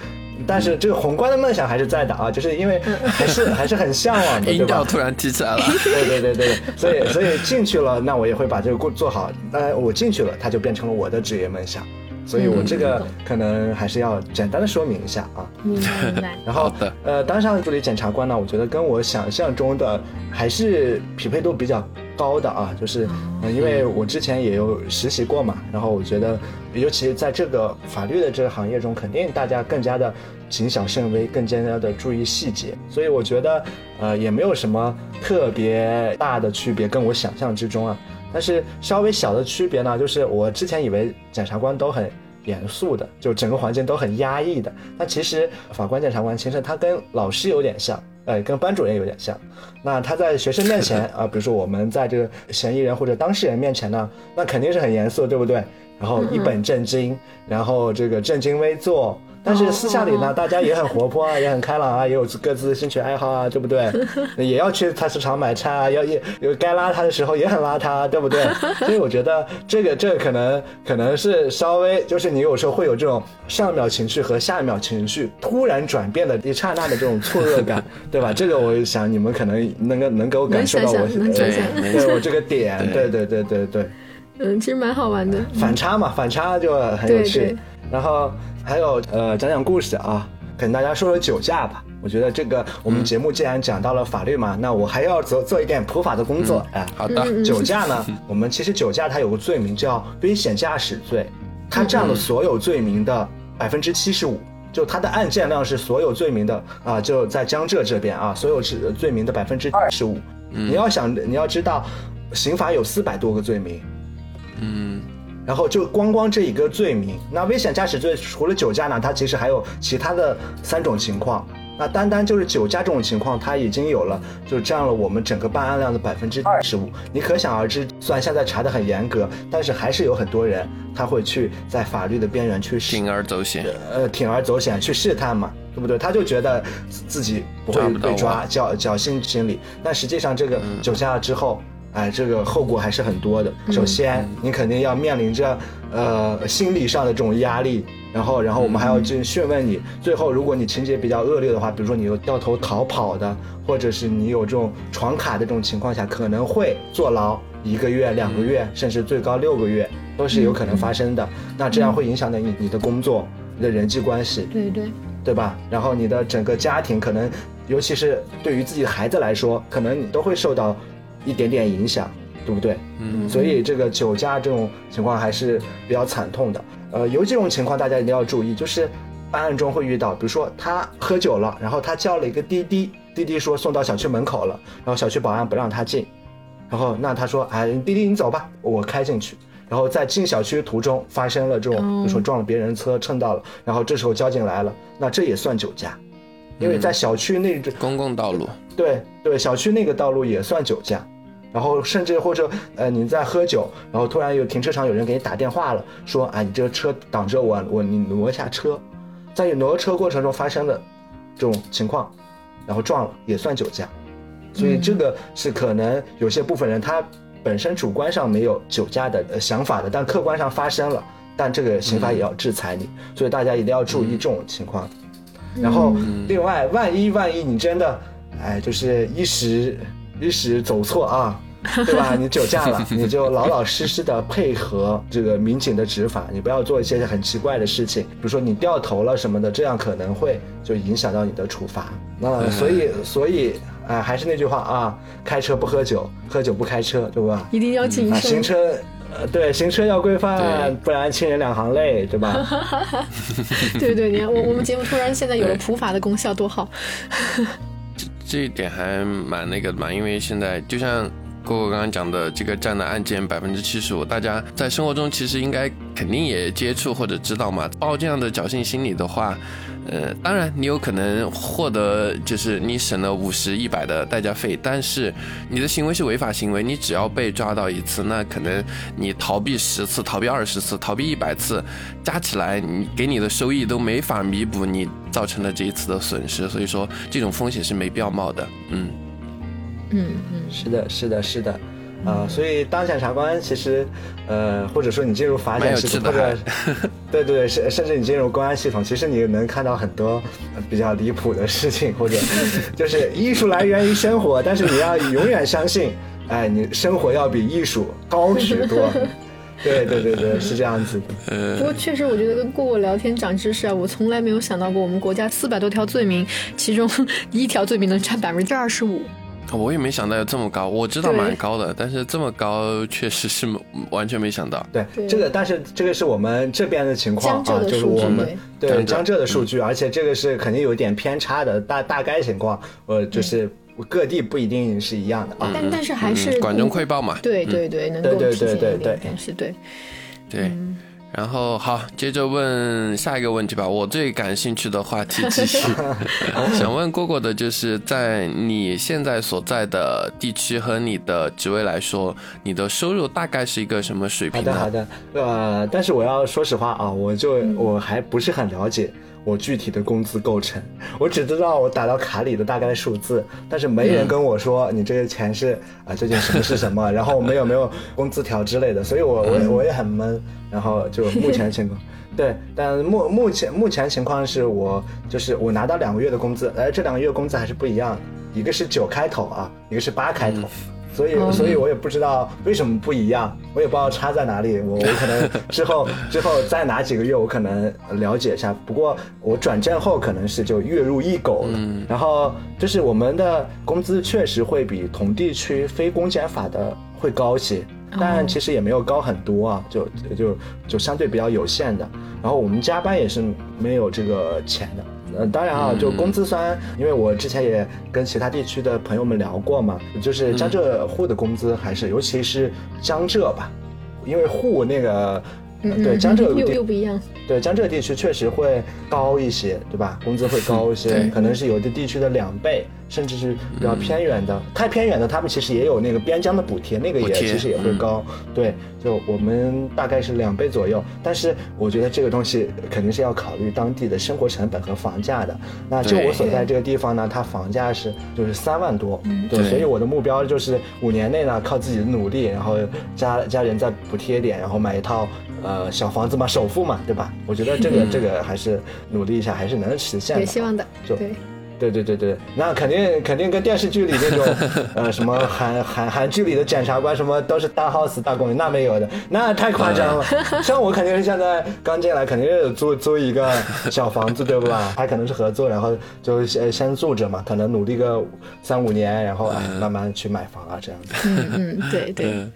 但是这个宏观的梦想还是在的啊，就是因为还是还是很向往的，对吧？突然提起来了，对对对对，所以所以进去了，那我也会把这个过做好。那我进去了，它就变成了我的职业梦想。所以我这个可能还是要简单的说明一下啊。明白。然后呃，当上助理检察官呢，我觉得跟我想象中的还是匹配度比较高的啊，就是因为我之前也有实习过嘛，然后我觉得，尤其在这个法律的这个行业中，肯定大家更加的谨小慎微，更加的注意细节，所以我觉得呃也没有什么特别大的区别，跟我想象之中啊。但是稍微小的区别呢，就是我之前以为检察官都很严肃的，就整个环境都很压抑的。那其实法官、检察官其实他跟老师有点像，呃，跟班主任有点像。那他在学生面前啊，比如说我们在这个嫌疑人或者当事人面前呢，那肯定是很严肃，对不对？然后一本正经，然后这个正襟危坐。但是私下里呢，大家也很活泼啊，也很开朗啊，也有各自的兴趣爱好啊，对不对？也要去菜市场买菜啊，要也有该邋遢的时候也很邋遢，对不对？所以我觉得这个这个可能可能是稍微就是你有时候会有这种上一秒情绪和下一秒情绪突然转变的一刹那的这种错愕感，对吧？这个我想你们可能能够能够感受到我对我这个点，对对对对对。嗯，其实蛮好玩的，反差嘛，反差就很有趣。然后。还有呃，讲讲故事啊，跟大家说说酒驾吧。我觉得这个我们节目既然讲到了法律嘛，那我还要做做一点普法的工作。哎，好的。酒驾呢，我们其实酒驾它有个罪名叫危险驾驶罪，它占了所有罪名的百分之七十五，就它的案件量是所有罪名的啊，就在江浙这边啊，所有是罪名的百分之二十五。你要想你要知道，刑法有四百多个罪名。嗯。然后就光光这一个罪名，那危险驾驶罪除了酒驾呢，它其实还有其他的三种情况。那单单就是酒驾这种情况，它已经有了，就占了我们整个办案量的百分之二十五。你可想而知，虽然现在查的很严格，但是还是有很多人他会去在法律的边缘去铤而走险，呃，铤而走险去试探嘛，对不对？他就觉得自己不会被抓，侥侥幸心理。但实际上这个酒驾之后。哎，这个后果还是很多的。首先，你肯定要面临着呃心理上的这种压力，然后，然后我们还要去询问你。最后，如果你情节比较恶劣的话，比如说你有掉头逃跑的，或者是你有这种闯卡的这种情况下，可能会坐牢一个月、两个月，甚至最高六个月，都是有可能发生的。那这样会影响到你你的工作、你的人际关系，对对，对吧？然后你的整个家庭可能，尤其是对于自己的孩子来说，可能你都会受到。一点点影响，对不对？嗯，所以这个酒驾这种情况还是比较惨痛的。呃，有几种情况大家一定要注意，就是办案中会遇到，比如说他喝酒了，然后他叫了一个滴滴，滴滴说送到小区门口了，然后小区保安不让他进，然后那他说，哎，滴滴你走吧，我开进去。然后在进小区途中发生了这种，比如说撞了别人车蹭到了，然后这时候交警来了，那这也算酒驾，因为在小区那公共道路，对对，小区那个道路也算酒驾。然后甚至或者呃你在喝酒，然后突然有停车场有人给你打电话了，说啊你这个车挡着我，我你挪一下车，在你挪车过程中发生的这种情况，然后撞了也算酒驾，所以这个是可能有些部分人他本身主观上没有酒驾的呃想法的，但客观上发生了，但这个刑法也要制裁你，所以大家一定要注意这种情况。然后另外，万一万一你真的哎就是一时一时走错啊。对吧？你酒驾了，你就老老实实的配合这个民警的执法，你不要做一些很奇怪的事情，比如说你掉头了什么的，这样可能会就影响到你的处罚。那所以所以啊，还是那句话啊，开车不喝酒，喝酒不开车，对吧？一定要谨慎。行车，呃，对，行车要规范，不然亲人两行泪，对吧？对对，你看我我们节目突然现在有了普法的功效，多好。这这一点还蛮那个的嘛，因为现在就像。哥哥刚刚讲的这个占了案件百分之七十五，大家在生活中其实应该肯定也接触或者知道嘛。抱这样的侥幸心理的话，呃，当然你有可能获得就是你省了五十一百的代驾费，但是你的行为是违法行为，你只要被抓到一次，那可能你逃避十次、逃避二十次、逃避一百次，加起来你给你的收益都没法弥补你造成的这一次的损失，所以说这种风险是没必要冒的，嗯。嗯嗯，是的，是的，是的，啊，所以当检察官其实，呃，或者说你进入法检系统，或者，对对对，甚甚至你进入公安系统，其实你能看到很多比较离谱的事情，或者就是艺术来源于生活，但是你要永远相信，哎，你生活要比艺术高许多，对对对对，是这样子的。不过确实，我觉得跟过过聊天长知识啊，我从来没有想到过我们国家四百多条罪名，其中一条罪名能占百分之二十五。我也没想到有这么高，我知道蛮高的，但是这么高确实是完全没想到。对，这个但是这个是我们这边的情况啊，就是我们对江浙的数据，而且这个是肯定有点偏差的，大大概情况，呃，就是各地不一定是一样的啊。但但是还是管中窥豹嘛。对对对，能够体现一点是对。对。然后好，接着问下一个问题吧。我最感兴趣的话题继续，想问蝈蝈的就是在你现在所在的地区和你的职位来说，你的收入大概是一个什么水平呢？好的，好的。呃，但是我要说实话啊，我就我还不是很了解。我具体的工资构成，我只知道我打到卡里的大概数字，但是没人跟我说你这些钱是啊，这件什么是什么，然后我们有没有工资条之类的，所以我我我也很闷，然后就目前情况，对，但目目前目前情况是我就是我拿到两个月的工资，哎，这两个月工资还是不一样。的，一个是九开头啊，一个是八开头。所以，所以我也不知道为什么不一样，我也不知道差在哪里。我我可能之后 之后再哪几个月，我可能了解一下。不过我转正后可能是就月入一狗了。然后就是我们的工资确实会比同地区非公检法的会高些，但其实也没有高很多啊，就就就相对比较有限的。然后我们加班也是没有这个钱的。呃，当然啊，就工资虽然，因为我之前也跟其他地区的朋友们聊过嘛，就是江浙沪的工资还是，尤其是江浙吧，因为沪那个，对江浙又又不一样，对江浙地区确实会高一些，对吧？工资会高一些，可能是有的地区的两倍。甚至是比较偏远的，太偏远的，他们其实也有那个边疆的补贴，那个也其实也会高。对，就我们大概是两倍左右。但是我觉得这个东西肯定是要考虑当地的生活成本和房价的。那就我所在这个地方呢，它房价是就是三万多。对，所以我的目标就是五年内呢，靠自己的努力，然后家家人再补贴点，然后买一套呃小房子嘛，首付嘛，对吧？我觉得这个 这个还是努力一下，还是能实现的。有希望的，就对。对对对对，那肯定肯定跟电视剧里那种，呃，什么韩韩韩剧里的检察官什么都是大 house 大公寓，那没有的，那太夸张了。像我肯定是现在刚进来，肯定是租租一个小房子，对吧？还可能是合租，然后就先先住着嘛，可能努力个三五年，然后慢慢去买房啊，这样子。嗯嗯，对对。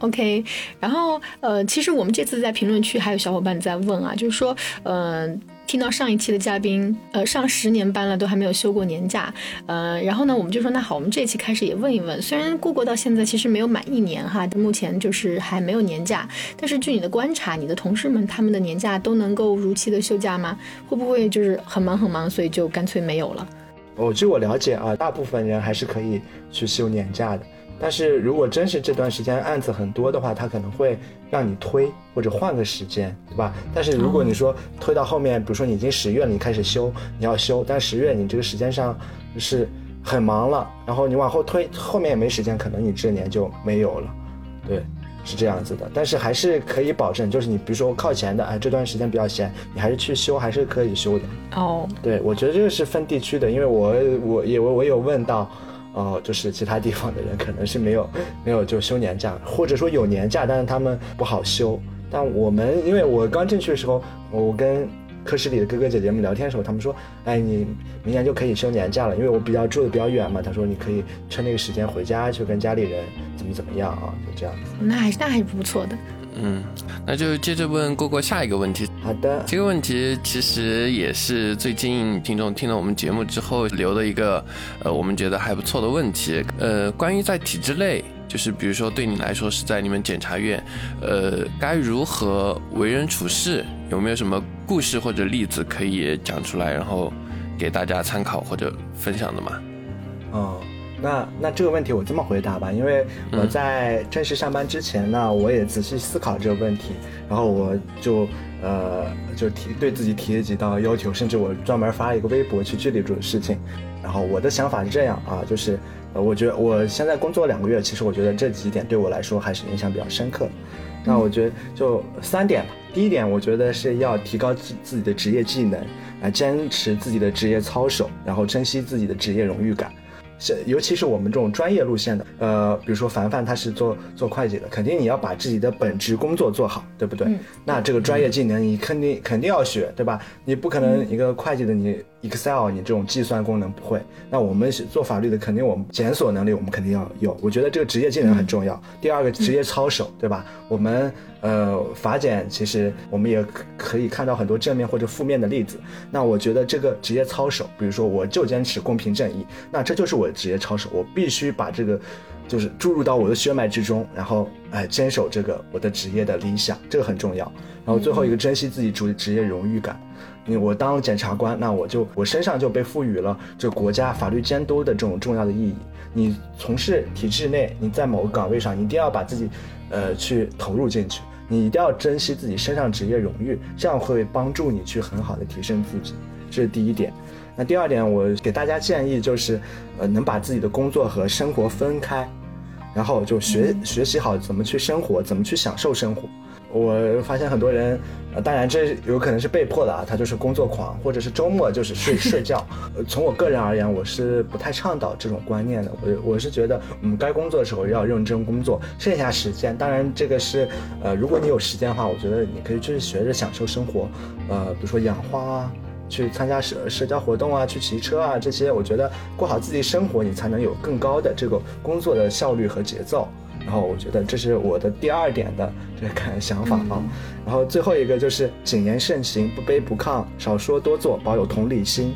OK，然后呃，其实我们这次在评论区还有小伙伴在问啊，就是说，嗯。听到上一期的嘉宾，呃，上十年班了都还没有休过年假，呃，然后呢，我们就说那好，我们这期开始也问一问。虽然过过到现在其实没有满一年哈，目前就是还没有年假，但是据你的观察，你的同事们他们的年假都能够如期的休假吗？会不会就是很忙很忙，所以就干脆没有了？哦据我了解啊，大部分人还是可以去休年假的。但是如果真是这段时间案子很多的话，他可能会让你推或者换个时间，对吧？但是如果你说推到后面，比如说你已经十月了，你开始休，你要休，但十月你这个时间上是很忙了，然后你往后推，后面也没时间，可能你这年就没有了，对，是这样子的。但是还是可以保证，就是你比如说靠前的，哎，这段时间比较闲，你还是去修，还是可以修的。哦，对，我觉得这个是分地区的，因为我我也我我有问到。哦，就是其他地方的人可能是没有没有就休年假，或者说有年假，但是他们不好休。但我们因为我刚进去的时候，我跟科室里的哥哥姐姐们聊天的时候，他们说，哎，你明年就可以休年假了，因为我比较住的比较远嘛。他说你可以趁那个时间回家去跟家里人怎么怎么样啊，就这样子。那还那还是不错的。嗯，那就接着问过过下一个问题。好的，这个问题其实也是最近听众听了我们节目之后留的一个，呃，我们觉得还不错的问题。呃，关于在体制内，就是比如说对你来说是在你们检察院，呃，该如何为人处事？有没有什么故事或者例子可以讲出来，然后给大家参考或者分享的吗？哦。那那这个问题我这么回答吧，因为我在正式上班之前呢，我也仔细思考这个问题，然后我就呃就提对自己提了几道要求，甚至我专门发了一个微博去治理这种事情。然后我的想法是这样啊，就是呃我觉得我现在工作两个月，其实我觉得这几点对我来说还是影响比较深刻的。那我觉得就三点吧。第一点，我觉得是要提高自自己的职业技能，来坚持自己的职业操守，然后珍惜自己的职业荣誉感。是，尤其是我们这种专业路线的，呃，比如说凡凡他是做做会计的，肯定你要把自己的本职工作做好，对不对？那这个专业技能你肯定肯定要学，对吧？你不可能一个会计的你 Excel 你这种计算功能不会，那我们是做法律的，肯定我们检索能力我们肯定要有。我觉得这个职业技能很重要。第二个职业操守，对吧？我们。呃，法检其实我们也可以看到很多正面或者负面的例子。那我觉得这个职业操守，比如说我就坚持公平正义，那这就是我的职业操守。我必须把这个就是注入到我的血脉之中，然后哎坚守这个我的职业的理想，这个很重要。然后最后一个珍惜自己主职业荣誉感。你我当检察官，那我就我身上就被赋予了这国家法律监督的这种重要的意义。你从事体制内，你在某个岗位上，你一定要把自己呃去投入进去。你一定要珍惜自己身上职业荣誉，这样会帮助你去很好的提升自己，这是第一点。那第二点，我给大家建议就是，呃，能把自己的工作和生活分开，然后就学学习好怎么去生活，怎么去享受生活。我发现很多人，呃，当然这有可能是被迫的啊，他就是工作狂，或者是周末就是睡睡觉。从我个人而言，我是不太倡导这种观念的。我我是觉得，我们该工作的时候要认真工作，剩下时间，当然这个是，呃，如果你有时间的话，我觉得你可以去学着享受生活，呃，比如说养花啊，去参加社社交活动啊，去骑车啊，这些，我觉得过好自己生活，你才能有更高的这个工作的效率和节奏。然后我觉得这是我的第二点的这个想法啊，然后最后一个就是谨言慎行，不卑不亢，少说多做，保有同理心。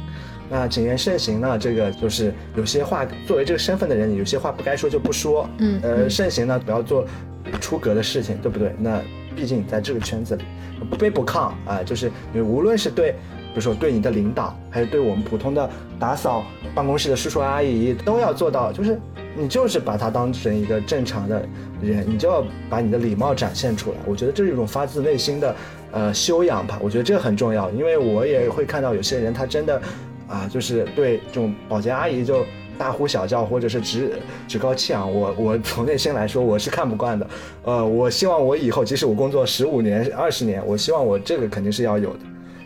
那谨言慎行呢，这个就是有些话作为这个身份的人，有些话不该说就不说。嗯，呃，慎行呢，不要做出格的事情，对不对？那毕竟在这个圈子里，不卑不亢啊，就是你无论是对，比如说对你的领导，还是对我们普通的打扫办公室的叔叔阿姨，都要做到，就是。你就是把他当成一个正常的人，你就要把你的礼貌展现出来。我觉得这是一种发自内心的，呃，修养吧。我觉得这个很重要，因为我也会看到有些人，他真的，啊，就是对这种保洁阿姨就大呼小叫，或者是趾趾高气昂。我我从内心来说，我是看不惯的。呃，我希望我以后，即使我工作十五年、二十年，我希望我这个肯定是要有的。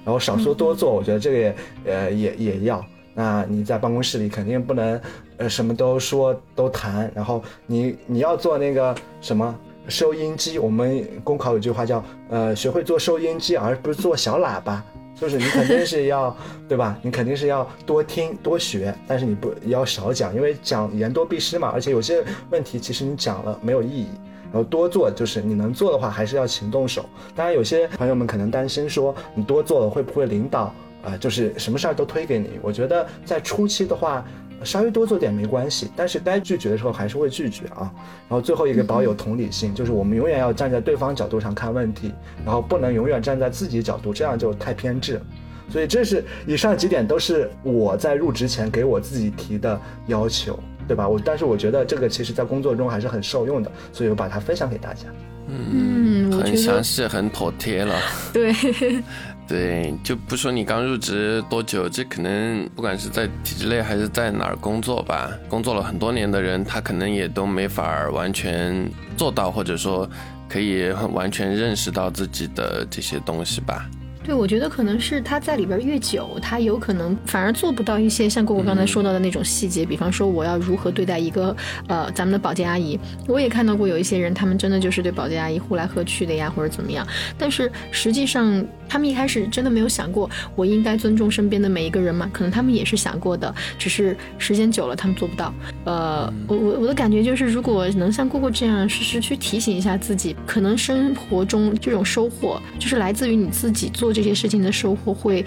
然后少说多做，我觉得这个也呃也也要。那你在办公室里肯定不能，呃，什么都说都谈，然后你你要做那个什么收音机，我们公考有句话叫，呃，学会做收音机，而不是做小喇叭，就是你肯定是要，对吧？你肯定是要多听多学，但是你不要少讲，因为讲言多必失嘛，而且有些问题其实你讲了没有意义，然后多做就是你能做的话还是要勤动手。当然有些朋友们可能担心说，你多做了会不会领导？啊，就是什么事儿都推给你。我觉得在初期的话，稍微多做点没关系，但是该拒绝的时候还是会拒绝啊。然后最后一个保有同理心，就是我们永远要站在对方角度上看问题，然后不能永远站在自己角度，这样就太偏执。所以这是以上几点都是我在入职前给我自己提的要求。对吧？我但是我觉得这个其实在工作中还是很受用的，所以我把它分享给大家。嗯，很详细，很妥帖了。对，对，就不说你刚入职多久，这可能不管是在体制内还是在哪儿工作吧，工作了很多年的人，他可能也都没法完全做到，或者说可以完全认识到自己的这些东西吧。对，我觉得可能是他在里边越久，他有可能反而做不到一些像果果刚才说到的那种细节，比方说我要如何对待一个呃咱们的保洁阿姨。我也看到过有一些人，他们真的就是对保洁阿姨呼来喝去的呀，或者怎么样。但是实际上，他们一开始真的没有想过，我应该尊重身边的每一个人吗？可能他们也是想过的，只是时间久了，他们做不到。呃，我我我的感觉就是，如果能像过过这样时时去提醒一下自己，可能生活中这种收获，就是来自于你自己做这些事情的收获，会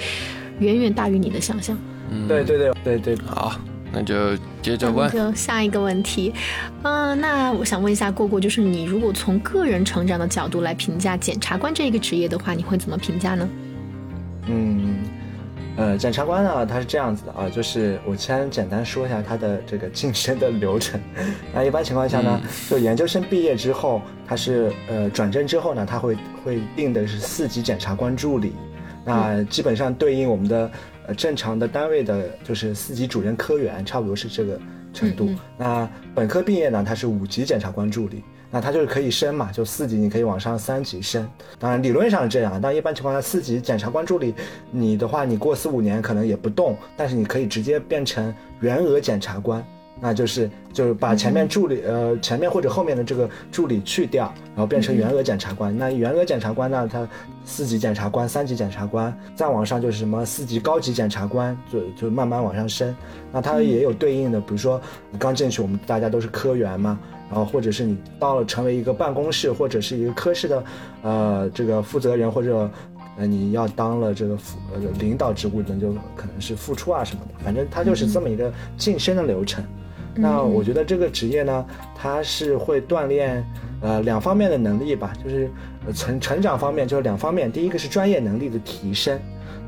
远远大于你的想象。对对对对对，好，那就接着那问。就下一个问题，嗯、那我想问一下过过，就是你如果从个人成长的角度来评价检察官这一个职业的话，你会怎么评价呢？嗯，呃，检察官呢，他是这样子的啊，就是我先简单说一下他的这个晋升的流程。那一般情况下呢，就研究生毕业之后，他是呃转正之后呢，他会会定的是四级检察官助理，那基本上对应我们的呃正常的单位的就是四级主任科员，差不多是这个程度。嗯嗯那本科毕业呢，他是五级检察官助理。那他就是可以升嘛，就四级你可以往上三级升。当然理论上是这样，但一般情况下四级检察官助理，你的话你过四五年可能也不动，但是你可以直接变成员额检察官，那就是就是把前面助理呃前面或者后面的这个助理去掉，然后变成员额检察官。那员额检察官呢，他四级检察官、三级检察官，再往上就是什么四级高级检察官，就就慢慢往上升。那它也有对应的，比如说你刚进去，我们大家都是科员嘛，然后或者是你到了成为一个办公室或者是一个科室的呃这个负责人或者。呃，你要当了这个副呃领导职务，那就可能是副处啊什么的，反正它就是这么一个晋升的流程。那我觉得这个职业呢，它是会锻炼呃两方面的能力吧，就是呃成成长方面就是两方面，第一个是专业能力的提升。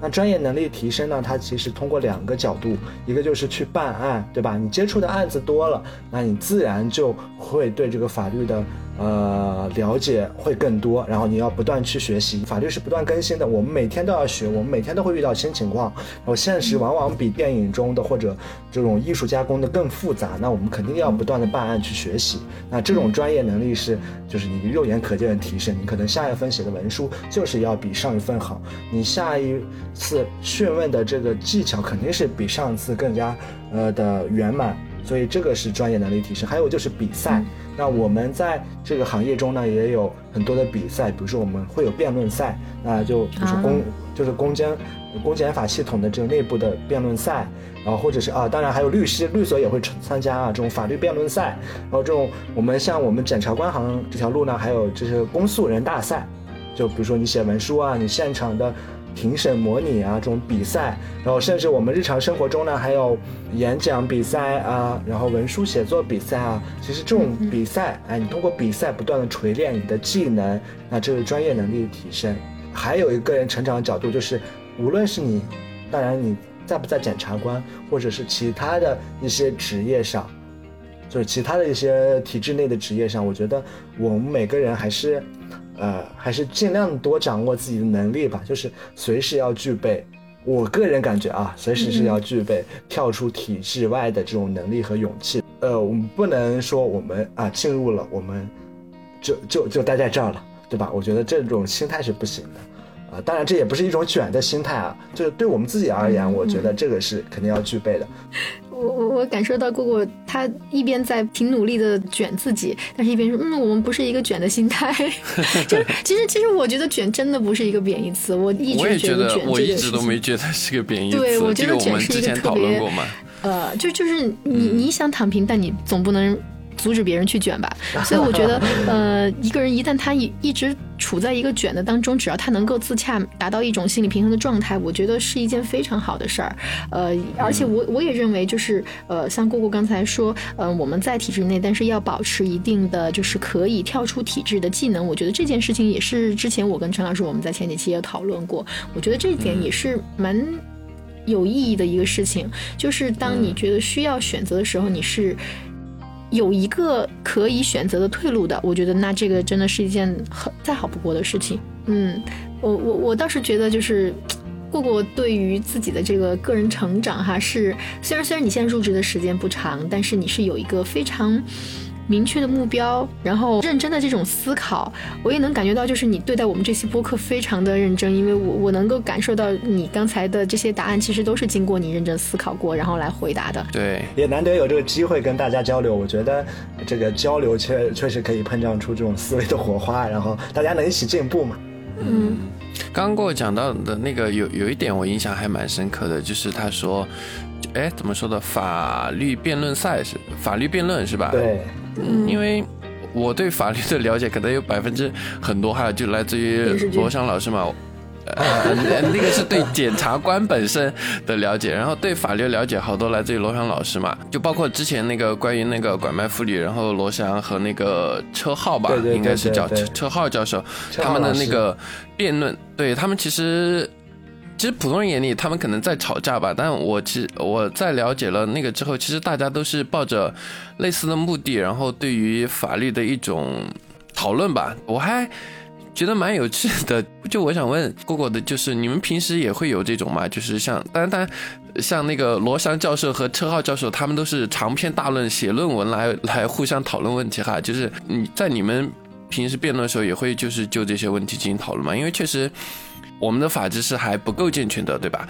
那专业能力提升呢，它其实通过两个角度，一个就是去办案，对吧？你接触的案子多了，那你自然就会对这个法律的呃了解会更多，然后你要不断去学习，法律是不断更新的，我们每天都要学，我们每天都会遇到新情况，然后现实往往比电影中的或者这种艺术加工的更复杂，那我们肯定要不断的办案去学习，那这种专业能力是就是你肉眼可见的提升，你可能下一份写的文书就是要比上一份好，你下一次讯问的这个技巧肯定是比上次更加呃的圆满，所以这个是专业能力提升。还有就是比赛，那我们在这个行业中呢也有很多的比赛，比如说我们会有辩论赛，那就就是公、啊就是公检公检法系统的这个内部的辩论赛，然后或者是啊，当然还有律师律所也会参加啊这种法律辩论赛，然后这种我们像我们检察官行这条路呢，还有就是公诉人大赛，就比如说你写文书啊，你现场的庭审模拟啊这种比赛，然后甚至我们日常生活中呢还有演讲比赛啊，然后文书写作比赛啊，其实这种比赛，哎，你通过比赛不断的锤炼你的技能，那这是专业能力的提升。还有一个个人成长的角度，就是无论是你，当然你在不在检察官，或者是其他的一些职业上，就是其他的一些体制内的职业上，我觉得我们每个人还是，呃，还是尽量多掌握自己的能力吧，就是随时要具备。我个人感觉啊，随时是要具备跳出体制外的这种能力和勇气。呃，我们不能说我们啊进入了，我们就就就待在这儿了，对吧？我觉得这种心态是不行的。啊，当然这也不是一种卷的心态啊，就是对我们自己而言，我觉得这个是肯定要具备的。我我我感受到过过他一边在挺努力的卷自己，但是一边说，嗯，我们不是一个卷的心态。就 其实其实我觉得卷真的不是一个贬义词，我一直觉得卷，我一直都没觉得是个贬义词。对我觉得卷是一个特别。呃，就就是你你想躺平，但你总不能阻止别人去卷吧。所以我觉得，呃，一个人一旦他一一直处在一个卷的当中，只要他能够自洽，达到一种心理平衡的状态，我觉得是一件非常好的事儿。呃，而且我我也认为，就是呃，像姑姑刚才说，呃，我们在体制内，但是要保持一定的就是可以跳出体制的技能。我觉得这件事情也是之前我跟陈老师我们在前几期也讨论过，我觉得这一点也是蛮。有意义的一个事情，就是当你觉得需要选择的时候，你是有一个可以选择的退路的。我觉得那这个真的是一件很再好不过的事情。嗯，我我我倒是觉得就是。过过对于自己的这个个人成长哈，是虽然虽然你现在入职的时间不长，但是你是有一个非常明确的目标，然后认真的这种思考，我也能感觉到，就是你对待我们这期播客非常的认真，因为我我能够感受到你刚才的这些答案其实都是经过你认真思考过，然后来回答的。对，也难得有这个机会跟大家交流，我觉得这个交流确确实可以碰撞出这种思维的火花，然后大家能一起进步嘛。嗯。刚跟我讲到的那个有有一点我印象还蛮深刻的，就是他说，哎，怎么说的？法律辩论赛是法律辩论是吧？对，嗯，因为我对法律的了解可能有百分之很多哈，就来自于罗翔老师嘛。呃，那个是对检察官本身的了解，然后对法律了解好多来自于罗翔老师嘛，就包括之前那个关于那个拐卖妇女，然后罗翔和那个车浩吧，应该是叫车浩教授，他们的那个辩论，对他们其实其实普通人眼里他们可能在吵架吧，但我其实我在了解了那个之后，其实大家都是抱着类似的目的，然后对于法律的一种讨论吧，我还。觉得蛮有趣的，就我想问过过的，就是你们平时也会有这种吗？就是像，当然，当然，像那个罗翔教授和车浩教授，他们都是长篇大论写论文来来互相讨论问题哈。就是你在你们平时辩论的时候，也会就是就这些问题进行讨论吗？因为确实我们的法制是还不够健全的，对吧？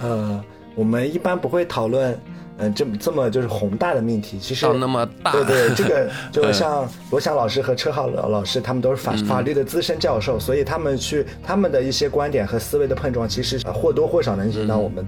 呃，我们一般不会讨论。嗯，这么这么就是宏大的命题，其实那么大，对对，这个就像罗翔老师和车浩老老师，他们都是法法律的资深教授，所以他们去他们的一些观点和思维的碰撞，其实或多或少能影响到我们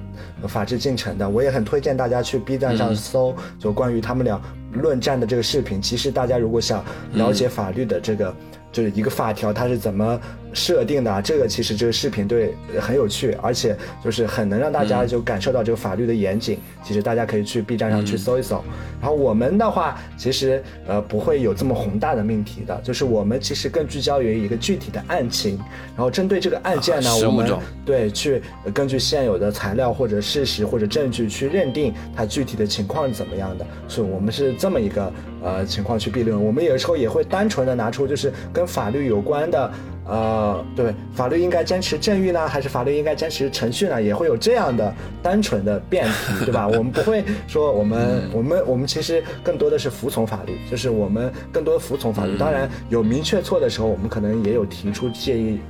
法治进程的。我也很推荐大家去 B 站上搜，就关于他们俩论战的这个视频。其实大家如果想了解法律的这个。就是一个法条，它是怎么设定的？这个其实这个视频对很有趣，而且就是很能让大家就感受到这个法律的严谨。其实大家可以去 B 站上去搜一搜。然后我们的话，其实呃不会有这么宏大的命题的，就是我们其实更聚焦于一个具体的案情，然后针对这个案件呢，我们对去根据现有的材料或者事实或者证据去认定它具体的情况是怎么样的。所以我们是这么一个呃情况去辩论。我们有时候也会单纯的拿出就是跟法律有关的，呃，对，法律应该坚持正义呢，还是法律应该坚持程序呢？也会有这样的单纯的辩题，对吧？我们不会说我们我们我们其实更多的是服从法律，就是我们更多服从法律。当然有明确错的时候，我们可能也有提出建议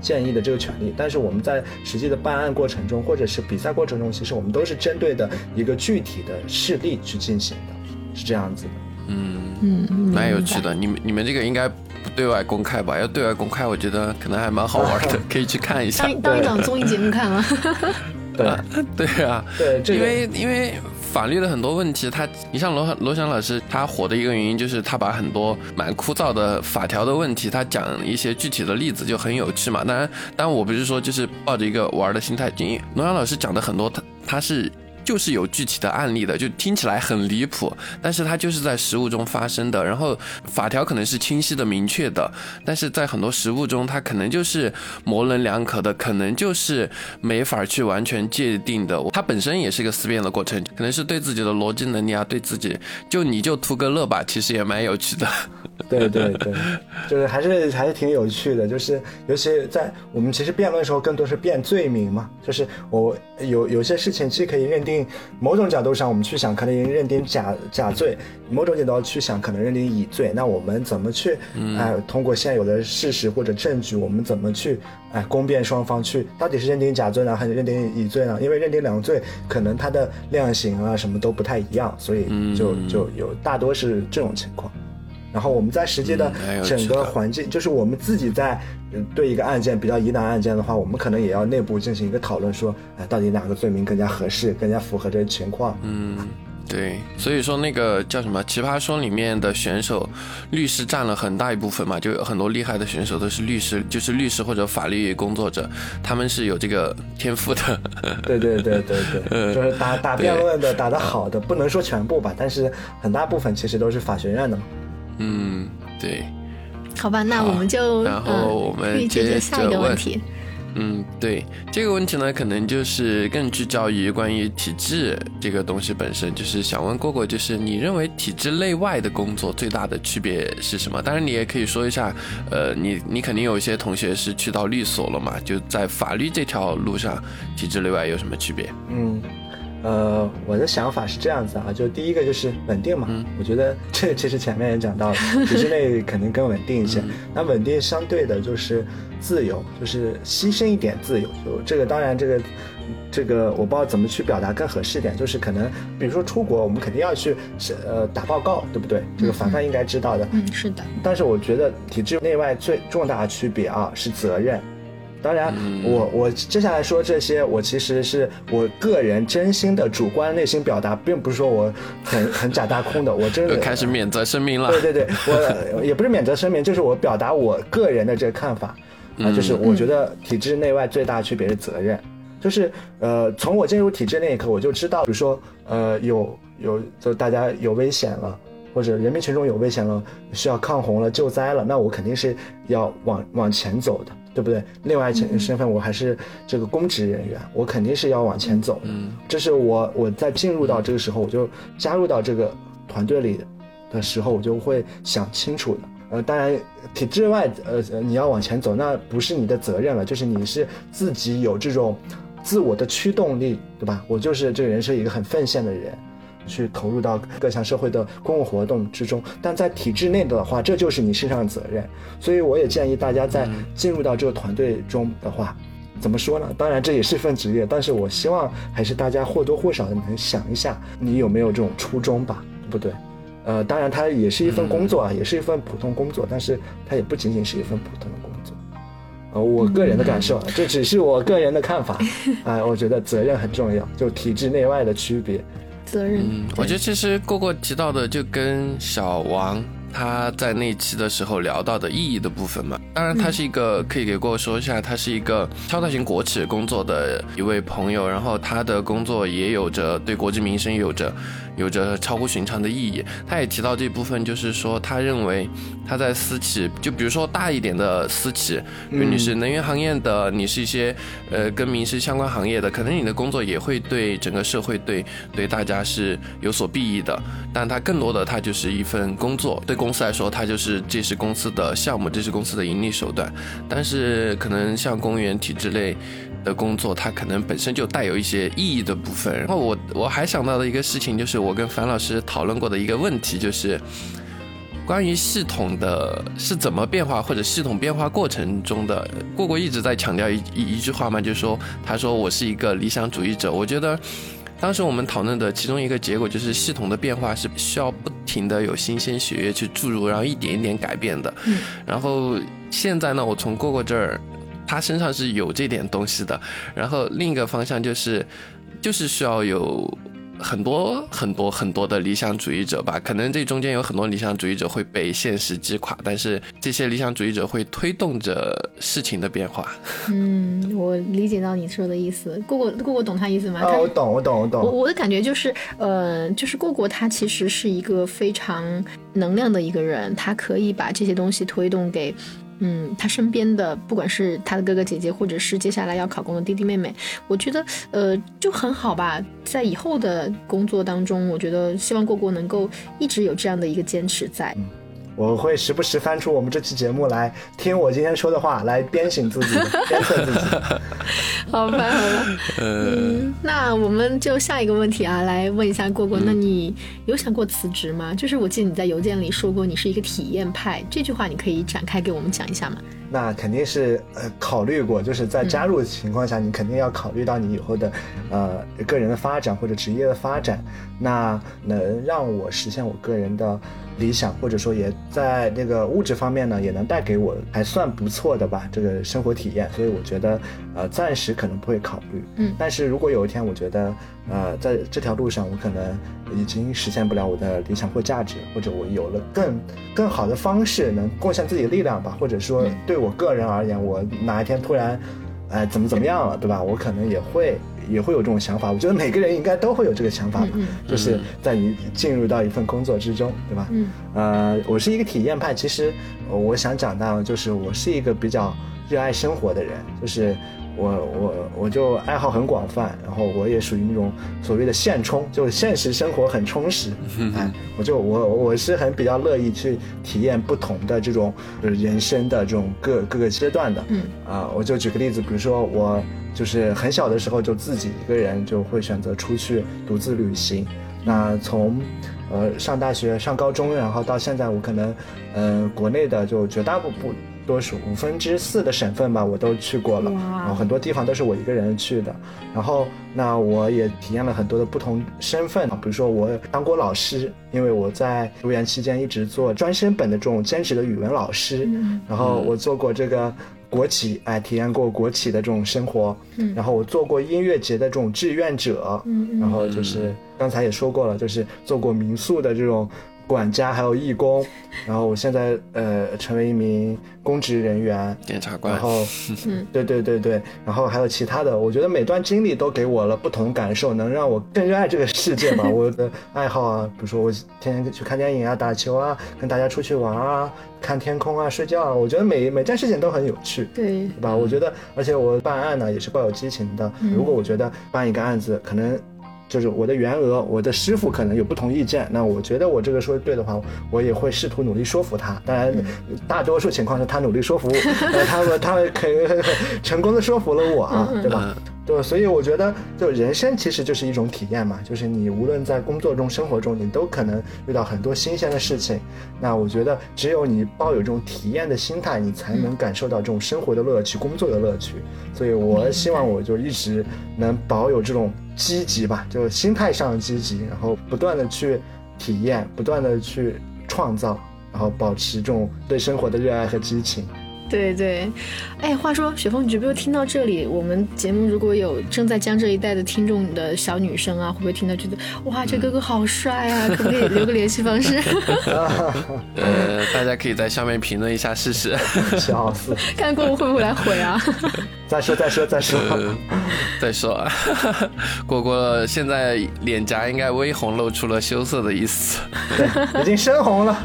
建议的这个权利。但是我们在实际的办案过程中，或者是比赛过程中，其实我们都是针对的一个具体的事例去进行的，是这样子的。嗯嗯，蛮有趣的。你们你们这个应该。不对外公开吧？要对外公开，我觉得可能还蛮好玩的，可以去看一下。当当一档综艺节目看吗？对 对啊，对，因为因为法律的很多问题，他你像罗罗翔老师，他火的一个原因就是他把很多蛮枯燥的法条的问题，他讲一些具体的例子就很有趣嘛。当然，当然我不是说就是抱着一个玩的心态，因为罗翔老师讲的很多，他他是。就是有具体的案例的，就听起来很离谱，但是它就是在实物中发生的。然后法条可能是清晰的、明确的，但是在很多实物中，它可能就是模棱两可的，可能就是没法去完全界定的。它本身也是一个思辨的过程，可能是对自己的逻辑能力啊，对自己就你就图个乐吧，其实也蛮有趣的。对对对，就是还是还是挺有趣的，就是尤其在我们其实辩论的时候，更多是辩罪名嘛，就是我有有些事情既可以认定。某种角度上，我们去想，可能认定假假罪；某种角度去想，可能认定乙罪。那我们怎么去？哎，通过现有的事实或者证据，我们怎么去？哎，公辩双方去，到底是认定假罪呢，还是认定乙罪呢？因为认定两罪，可能它的量刑啊什么都不太一样，所以就就有大多是这种情况。然后我们在实际的整个环境，就是我们自己在对一个案件比较疑难案件的话，我们可能也要内部进行一个讨论，说，哎，到底哪个罪名更加合适，更加符合这个情况？嗯，对。所以说那个叫什么《奇葩说》里面的选手，律师占了很大一部分嘛，就有很多厉害的选手都是律师，就是律师或者法律工作者，他们是有这个天赋的。对对对对对，就是打打辩论的打得好的，不能说全部吧，但是很大部分其实都是法学院的嘛。嗯，对，好吧，那我们就然后我们接着下一个问题。嗯，对这个问题呢，可能就是更聚焦于关于体制这个东西本身。就是想问过过，就是你认为体制内外的工作最大的区别是什么？当然，你也可以说一下，呃，你你肯定有一些同学是去到律所了嘛，就在法律这条路上，体制内外有什么区别？嗯。呃，我的想法是这样子啊，就第一个就是稳定嘛，我觉得这其实前面也讲到了，体制内肯定更稳定一些。那稳定相对的就是自由，就是牺牲一点自由。就这个当然这个这个我不知道怎么去表达更合适一点，就是可能比如说出国，我们肯定要去是呃打报告，对不对？这个凡凡应该知道的。嗯，是的。但是我觉得体制内外最重大的区别啊是责任。当然，我我接下来说这些，我其实是我个人真心的主观内心表达，并不是说我很很假大空的，我真的 开始免责声明了。对对对，我也不是免责声明，就是我表达我个人的这个看法啊，就是我觉得体制内外最大的区别是责任，就是呃，从我进入体制那一刻，我就知道，比如说呃，有有就大家有危险了，或者人民群众有危险了，需要抗洪了、救灾了，那我肯定是要往往前走的。对不对？另外一身份，我还是这个公职人员，我肯定是要往前走。嗯，这是我我在进入到这个时候，我就加入到这个团队里的时候，我就会想清楚的。呃，当然体制外，呃，你要往前走，那不是你的责任了，就是你是自己有这种自我的驱动力，对吧？我就是这个人是一个很奉献的人。去投入到各项社会的公共活动之中，但在体制内的话，这就是你身上的责任。所以我也建议大家在进入到这个团队中的话，怎么说呢？当然这也是一份职业，但是我希望还是大家或多或少的能想一下，你有没有这种初衷吧，对不对？呃，当然它也是一份工作啊，也是一份普通工作，但是它也不仅仅是一份普通的工作。呃，我个人的感受，这只是我个人的看法。哎，我觉得责任很重要，就体制内外的区别。责任，嗯，我觉得其实过过提到的就跟小王他在那期的时候聊到的意义的部分嘛，当然他是一个可以给过说一下，他是一个超大型国企工作的一位朋友，然后他的工作也有着对国计民生有着。有着超乎寻常的意义。他也提到这部分，就是说，他认为他在私企，就比如说大一点的私企，比如你是能源行业的，你是一些呃跟民生相关行业的，可能你的工作也会对整个社会、对对大家是有所裨益的。但他更多的，他就是一份工作，对公司来说，它就是这是公司的项目，这是公司的盈利手段。但是可能像公务员体制类。的工作，它可能本身就带有一些意义的部分。然后我我还想到的一个事情，就是我跟樊老师讨论过的一个问题，就是关于系统的是怎么变化，或者系统变化过程中的。过过一直在强调一一一句话嘛，就是说，他说我是一个理想主义者。我觉得当时我们讨论的其中一个结果，就是系统的变化是需要不停的有新鲜血液去注入，然后一点一点改变的。然后现在呢，我从过过这儿。他身上是有这点东西的，然后另一个方向就是，就是需要有很多很多很多的理想主义者吧。可能这中间有很多理想主义者会被现实击垮，但是这些理想主义者会推动着事情的变化。嗯，我理解到你说的意思。过过过过懂他意思吗？啊，我懂，我懂，我懂。我我的感觉就是，呃，就是过过他其实是一个非常能量的一个人，他可以把这些东西推动给。嗯，他身边的不管是他的哥哥姐姐，或者是接下来要考公的弟弟妹妹，我觉得呃就很好吧。在以后的工作当中，我觉得希望过过能够一直有这样的一个坚持在。我会时不时翻出我们这期节目来听我今天说的话，来鞭醒自己，鞭策自己。好吧，好吧。嗯，那我们就下一个问题啊，来问一下过过，那你有想过辞职吗？就是我记得你在邮件里说过你是一个体验派，这句话你可以展开给我们讲一下吗？那肯定是呃考虑过，就是在加入的情况下，你肯定要考虑到你以后的呃个人的发展或者职业的发展，那能让我实现我个人的。理想，或者说也在那个物质方面呢，也能带给我还算不错的吧，这个生活体验。所以我觉得，呃，暂时可能不会考虑。嗯，但是如果有一天我觉得，呃，在这条路上我可能已经实现不了我的理想或价值，或者我有了更更好的方式能贡献自己的力量吧，或者说对我个人而言，我哪一天突然，哎，怎么怎么样了，对吧？我可能也会。也会有这种想法，我觉得每个人应该都会有这个想法吧，就是在你进入到一份工作之中，对吧？嗯，呃，我是一个体验派，其实我想讲到，就是我是一个比较热爱生活的人，就是我我我就爱好很广泛，然后我也属于那种所谓的现充，就是现实生活很充实，哎，我就我我是很比较乐意去体验不同的这种人生的这种各各个阶段的，嗯。啊，我就举个例子，比如说我就是很小的时候就自己一个人就会选择出去独自旅行，那从呃上大学上高中，然后到现在我可能呃国内的就绝大部分。多数五分之四的省份吧，我都去过了，然后很多地方都是我一个人去的。然后，那我也体验了很多的不同身份，比如说我当过老师，因为我在读研期间一直做专升本的这种兼职的语文老师。然后我做过这个国企，哎，体验过国企的这种生活。然后我做过音乐节的这种志愿者。然后就是刚才也说过了，就是做过民宿的这种。管家还有义工，然后我现在呃成为一名公职人员，检察官，然后，对对对对，然后还有其他的，我觉得每段经历都给我了不同感受，能让我更热爱这个世界吧。我的爱好啊，比如说我天天去看电影啊、打球啊、跟大家出去玩啊、看天空啊、睡觉啊，我觉得每每件事情都很有趣，对，对吧？我觉得，而且我办案呢也是抱有激情的。如果我觉得办一个案子可能。就是我的员额，我的师傅可能有不同意见，那我觉得我这个说的对的话，我也会试图努力说服他。当然，大多数情况是他努力说服，他们他可以 成功的说服了我啊，对吧？对，所以我觉得，就人生其实就是一种体验嘛，就是你无论在工作中、生活中，你都可能遇到很多新鲜的事情。那我觉得，只有你抱有这种体验的心态，你才能感受到这种生活的乐趣、工作的乐趣。所以我希望我就一直能保有这种积极吧，就心态上的积极，然后不断的去体验，不断的去创造，然后保持这种对生活的热爱和激情。对对，哎，话说雪峰，你觉不觉听到这里，我们节目如果有正在江浙一带的听众的小女生啊，会不会听到觉得哇，这哥哥好帅啊？可不可以留个联系方式？呃，大家可以在下面评论一下试试。笑死！看过会不会来回啊？再说再说再说再说啊，果果现在脸颊应该微红，露出了羞涩的意思，对，已经深红了，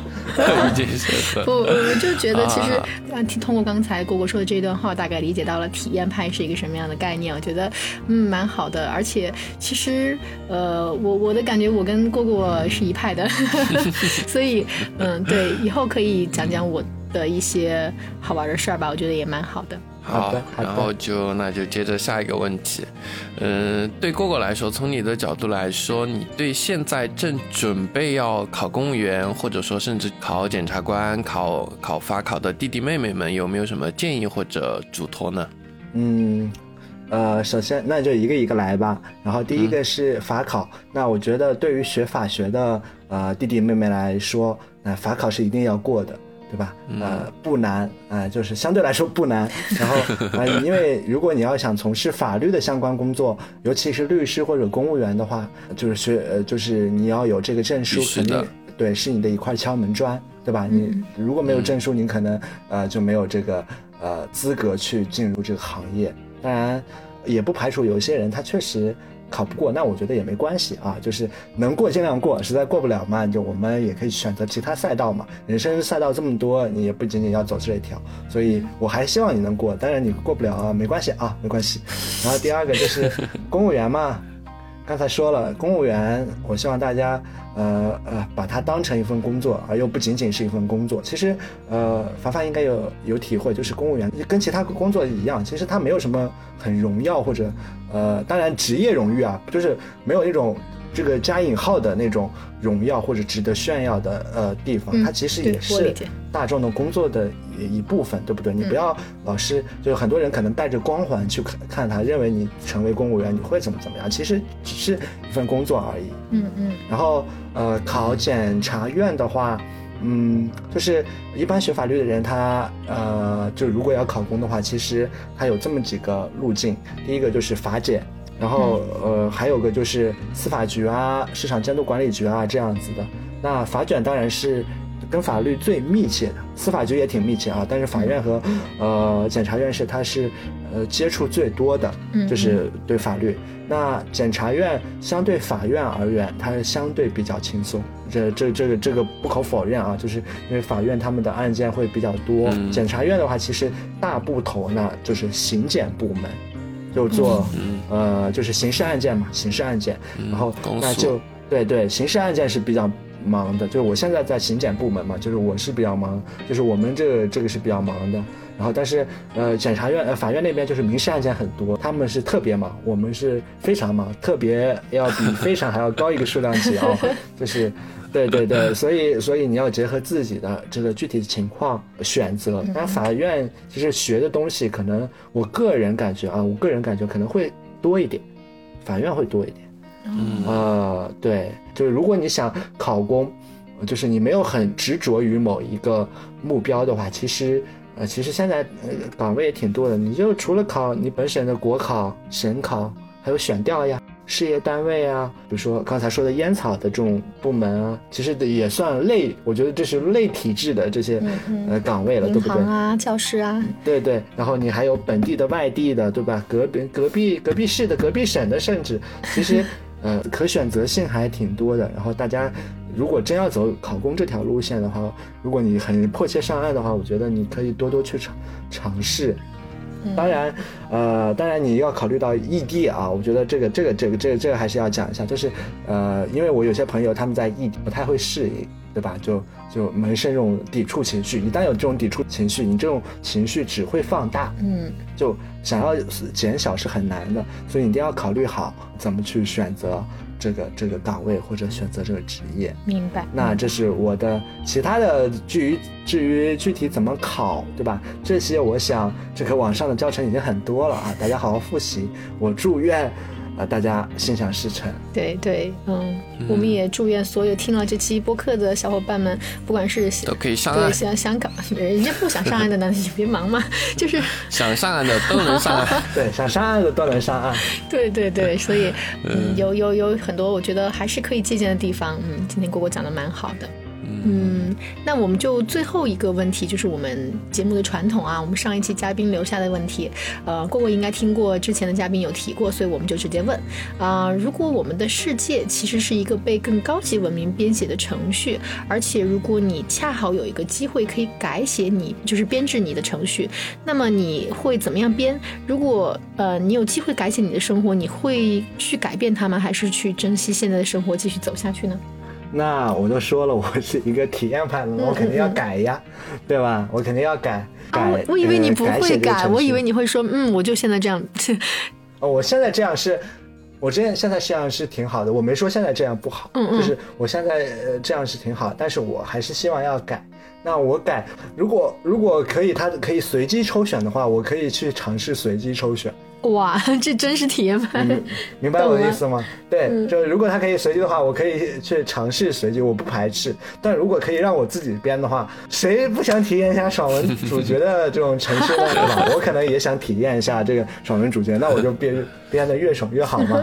已经深红。我我就觉得其实啊，通过刚才果果说的这段话，大概理解到了体验派是一个什么样的概念。我觉得嗯蛮好的，而且其实呃我我的感觉我跟果果是一派的，所以嗯对，以后可以讲讲我的一些好玩的事儿吧，我觉得也蛮好的。好，然后就那就接着下一个问题，嗯，对哥哥来说，从你的角度来说，你对现在正准备要考公务员，或者说甚至考检察官、考考法考的弟弟妹妹们，有没有什么建议或者嘱托呢？嗯，呃，首先那就一个一个来吧。然后第一个是法考，那我觉得对于学法学的呃弟弟妹妹来说，那法考是一定要过的。对吧？呃，不难，呃，就是相对来说不难。然后，呃，因为如果你要想从事法律的相关工作，尤其是律师或者公务员的话，就是学，呃，就是你要有这个证书，肯定对，是你的一块敲门砖，对吧？你如果没有证书，你可能呃就没有这个呃资格去进入这个行业。当然，也不排除有些人他确实。考不过，那我觉得也没关系啊，就是能过尽量过，实在过不了嘛，就我们也可以选择其他赛道嘛。人生赛道这么多，你也不仅仅要走这一条，所以我还希望你能过。当然你过不了啊，没关系啊，没关系。然后第二个就是公务员嘛。刚才说了，公务员，我希望大家，呃呃，把它当成一份工作，而又不仅仅是一份工作。其实，呃，凡凡应该有有体会，就是公务员跟其他工作一样，其实他没有什么很荣耀或者，呃，当然职业荣誉啊，就是没有那种。这个加引号的那种荣耀或者值得炫耀的呃地方，它其实也是大众的工作的一部分，对不对？你不要老是就是很多人可能带着光环去看看他，认为你成为公务员你会怎么怎么样，其实只是一份工作而已。嗯嗯。然后呃，考检察院的话，嗯，就是一般学法律的人，他呃，就如果要考公的话，其实他有这么几个路径，第一个就是法检。然后，呃，还有个就是司法局啊、市场监督管理局啊这样子的。那法卷当然是跟法律最密切的，司法局也挺密切啊。但是法院和呃检察院是它是呃接触最多的，就是对法律。那检察院相对法院而言，它是相对比较轻松。这这这个这个不可否认啊，就是因为法院他们的案件会比较多。检察院的话，其实大部头呢就是刑检部门。就做呃就是刑事案件嘛，刑事案件，然后那就对对，刑事案件是比较忙的，就是我现在在刑检部门嘛，就是我是比较忙，就是我们这个这个是比较忙的。然后但是呃检察院呃法院那边就是民事案件很多，他们是特别忙，我们是非常忙，特别要比非常还要高一个数量级啊，就是。对对对，所以所以你要结合自己的这个具体的情况选择。那法院其实学的东西，可能我个人感觉啊，我个人感觉可能会多一点，法院会多一点。嗯呃，对，就是如果你想考公，就是你没有很执着于某一个目标的话，其实呃，其实现在呃岗位也挺多的。你就除了考你本省的国考、省考，还有选调呀、事业单位啊，比如说刚才说的烟草的这种部门啊，其实也算类，我觉得这是类体制的这些呃岗位了，对不对？行啊，教师啊，对对，然后你还有本地的、外地的，对吧？隔壁、隔壁、隔壁市的、隔壁省的，甚至 其实呃可选择性还挺多的。然后大家如果真要走考公这条路线的话，如果你很迫切上岸的话，我觉得你可以多多去尝尝试。当然，呃，当然你要考虑到异地啊，我觉得这个这个这个这个这个还是要讲一下，就是呃，因为我有些朋友他们在异地不太会适应，对吧？就就萌生这种抵触情绪，一旦有这种抵触情绪，你这种情绪只会放大，嗯就想要减小是很难的，所以你一定要考虑好怎么去选择这个这个岗位或者选择这个职业。明白。那这是我的其他的，至于至于具体怎么考，对吧？这些我想这个网上的教程已经很多了啊，大家好好复习。我祝愿啊、大家心想事成。对对，嗯，我们也祝愿所有听了这期播客的小伙伴们，不管是都可以上岸对，想香港，人家不想上岸的呢，你别忙嘛，就是想上岸的都能上岸。对，想上岸的都能上岸。对对对，所以嗯，有有有很多我觉得还是可以借鉴的地方。嗯，今天果果讲的蛮好的。嗯，那我们就最后一个问题，就是我们节目的传统啊，我们上一期嘉宾留下的问题，呃，过过应该听过之前的嘉宾有提过，所以我们就直接问啊、如果我们的世界其实是一个被更高级文明编写的程序，而且如果你恰好有一个机会可以改写你，就是编制你的程序，那么你会怎么样编？如果呃你有机会改写你的生活，你会去改变它吗？还是去珍惜现在的生活，继续走下去呢？那我都说了，我是一个体验派的，我肯定要改呀，对吧？我肯定要改。改啊，我我以为你不呃会改，我以为你。会说，嗯，我就现在这样。哦，我现在这样是，我之前现在这样是挺好的，我没说现在这样不好，嗯嗯就是我现在呃这样是挺好，但是我还是希望要改。那我改，如果如果可以，他可以随机抽选的话，我可以去尝试随机抽选。哇，这真是体验派。明 明白我的意思吗？对，嗯就如果他可以随机的话，我可以去尝试随机，我不排斥。但如果可以让我自己编的话，谁不想体验一下爽文主角的这种程序呢？对吧？我可能也想体验一下这个爽文主角，那我就编编的越爽越好嘛。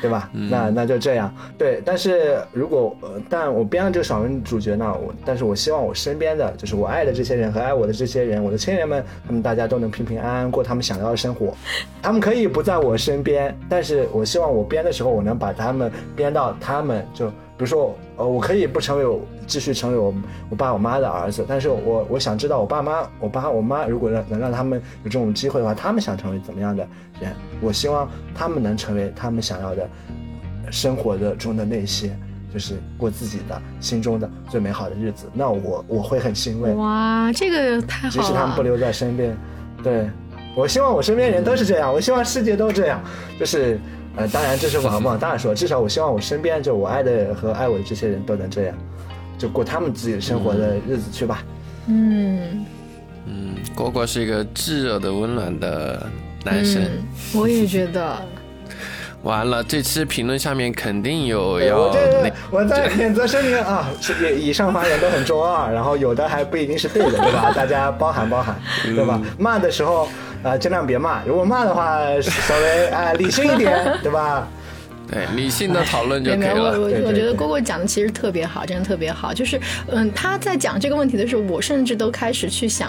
对吧？那那就这样。对，但是如果呃，但我编了这个爽文主角呢，我但是我希望我身边的就是我爱的这些人和爱我的这些人，我的亲人们，他们大家都能平平安安过他们想要的生活。他们可以不在我身边，但是我希望我编的时候，我能把他们编到他们就，比如说，呃，我可以不成为我继续成为我我爸我妈的儿子，但是我我想知道我爸妈我爸我妈如果让能让他们有这种机会的话，他们想成为怎么样的人？我希望他们能成为他们想要的生活的中的那些。就是过自己的心中的最美好的日子，那我我会很欣慰。哇，这个太好了。即使他们不留在身边，对我希望我身边人都是这样，我希望世界都这样，就是呃，当然这是往往大说，至少我希望我身边就我爱的和爱我的这些人都能这样，就过他们自己的生活的日子去吧。嗯嗯，果果是一个炙热的、温暖的男生。嗯，我也觉得。完了，这期评论下面肯定有对要我这那我在免责声明啊，是以以上发言都很中二，然后有的还不一定是对的，对吧？大家包涵包涵，对吧？骂的时候啊、呃尽量别骂，如果骂的话稍微啊、理性一点，对吧？对，理性的讨论就可以了。我我觉得蝈蝈讲的其实特别好，真的特别好。就是，嗯，他在讲这个问题的时候，我甚至都开始去想，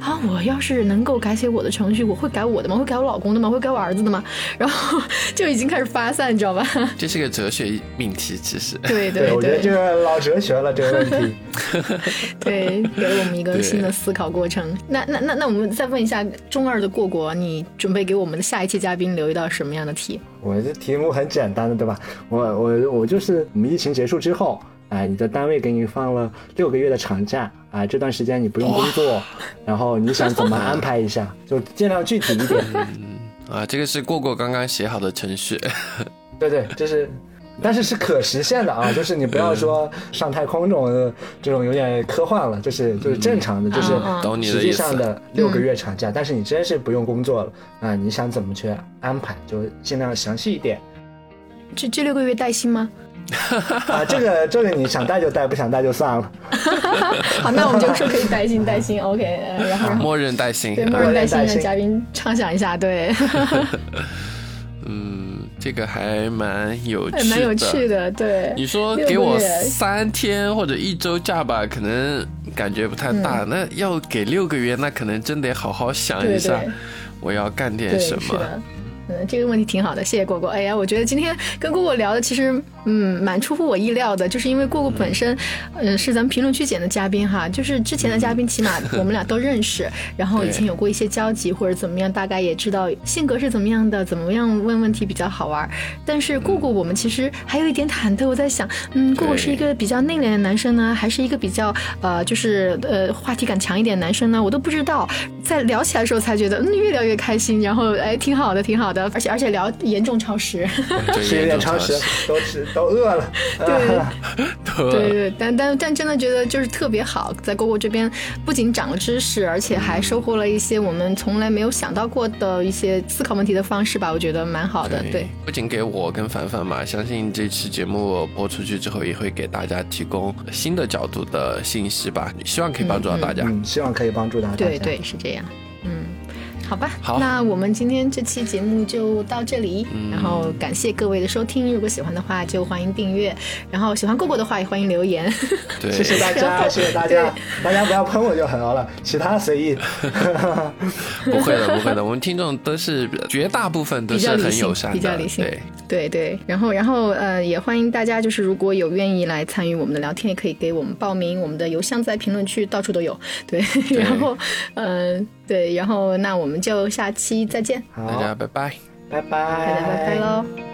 啊，我要是能够改写我的程序，我会改我的吗？会改我老公的吗？会改我儿子的吗？然后就已经开始发散，你知道吧？这是个哲学命题，其实。对对，对我觉得这对个老哲学了，这个问题。对，给了我们一个新的思考过程。那那那那，我们再问一下中二的蝈蝈，你准备给我们的下一期嘉宾留一道什么样的题？我这题目很简单的，对吧？我我我就是我们疫情结束之后，哎，你的单位给你放了六个月的长假，啊，这段时间你不用工作，然后你想怎么安排一下，就尽量具体一点。啊，这个是过过刚刚写好的程序。对对，就是，但是是可实现的啊，就是你不要说上太空这种这种有点科幻了，就是就是正常的，就是实际上的六个月长假，但是你真是不用工作了啊，你想怎么去安排，就尽量详细一点这这六个月带薪吗？啊。这个这个你想带就带，不想带就算了。好，那我们就说可以带薪带薪，OK，呃然后。默认带薪对，。啊默认带薪默认带薪让嘉宾畅想一下，对，嗯，这个还蛮有趣的，蛮有趣的，对。你说给我三天或者一周假吧，可能感觉不太大。那要给六个月，那可能真得好好想一下，我要干点，什么。嗯，这个问题挺好的，谢谢果果。哎呀，我觉得今天跟果果聊的其实，嗯，蛮出乎我意料的，就是因为过过本身，嗯、是咱们评论区捡的嘉宾哈，就是之前的嘉宾，起码 我们俩都认识，然后以前有过一些交集或者怎么样，大概也知道性格是怎么样的，怎么样问问题比较好玩。但是过过，我们其实还有一点忐忑，我在想，嗯，过过是一个比较内敛的男生呢，还是一个比较呃，就是呃话题感强一点的男生呢？我都不知道。在聊起来的时候才觉得，嗯，越聊越开心，然后哎，挺好的，挺好的，而且而且聊严重超时。对，吃有点超时，都吃都饿了。对对对对，但但但真的觉得就是特别好，在蝈蝈这边不仅长了知识，而且还收获了一些我们从来没有想到过的一些思考问题的方式吧，我觉得蛮好的。对，不仅给我跟凡凡嘛，相信这期节目播出去之后，也会给大家提供新的角度的信息吧，希望可以帮助到大家。嗯，希望可以帮助到大家。对对是这样。嗯，好吧，好。那我们今天这期节目就到这里，然后感谢各位的收听。如果喜欢的话，就欢迎订阅；然后喜欢过过的话，也欢迎留言。对，谢谢大家，谢谢大家，大家不要喷我就很好了，其他随意。不会的，不会的，我们听众都是绝大部分都是很友善的，比较理性对，对对，然后然后呃，也欢迎大家，就是如果有愿意来参与我们的聊天，也可以给我们报名，我们的邮箱在评论区到处都有。对，然后嗯、呃，对，然后那我们就下期再见，好，大家拜拜。拜拜，大家拜拜喽。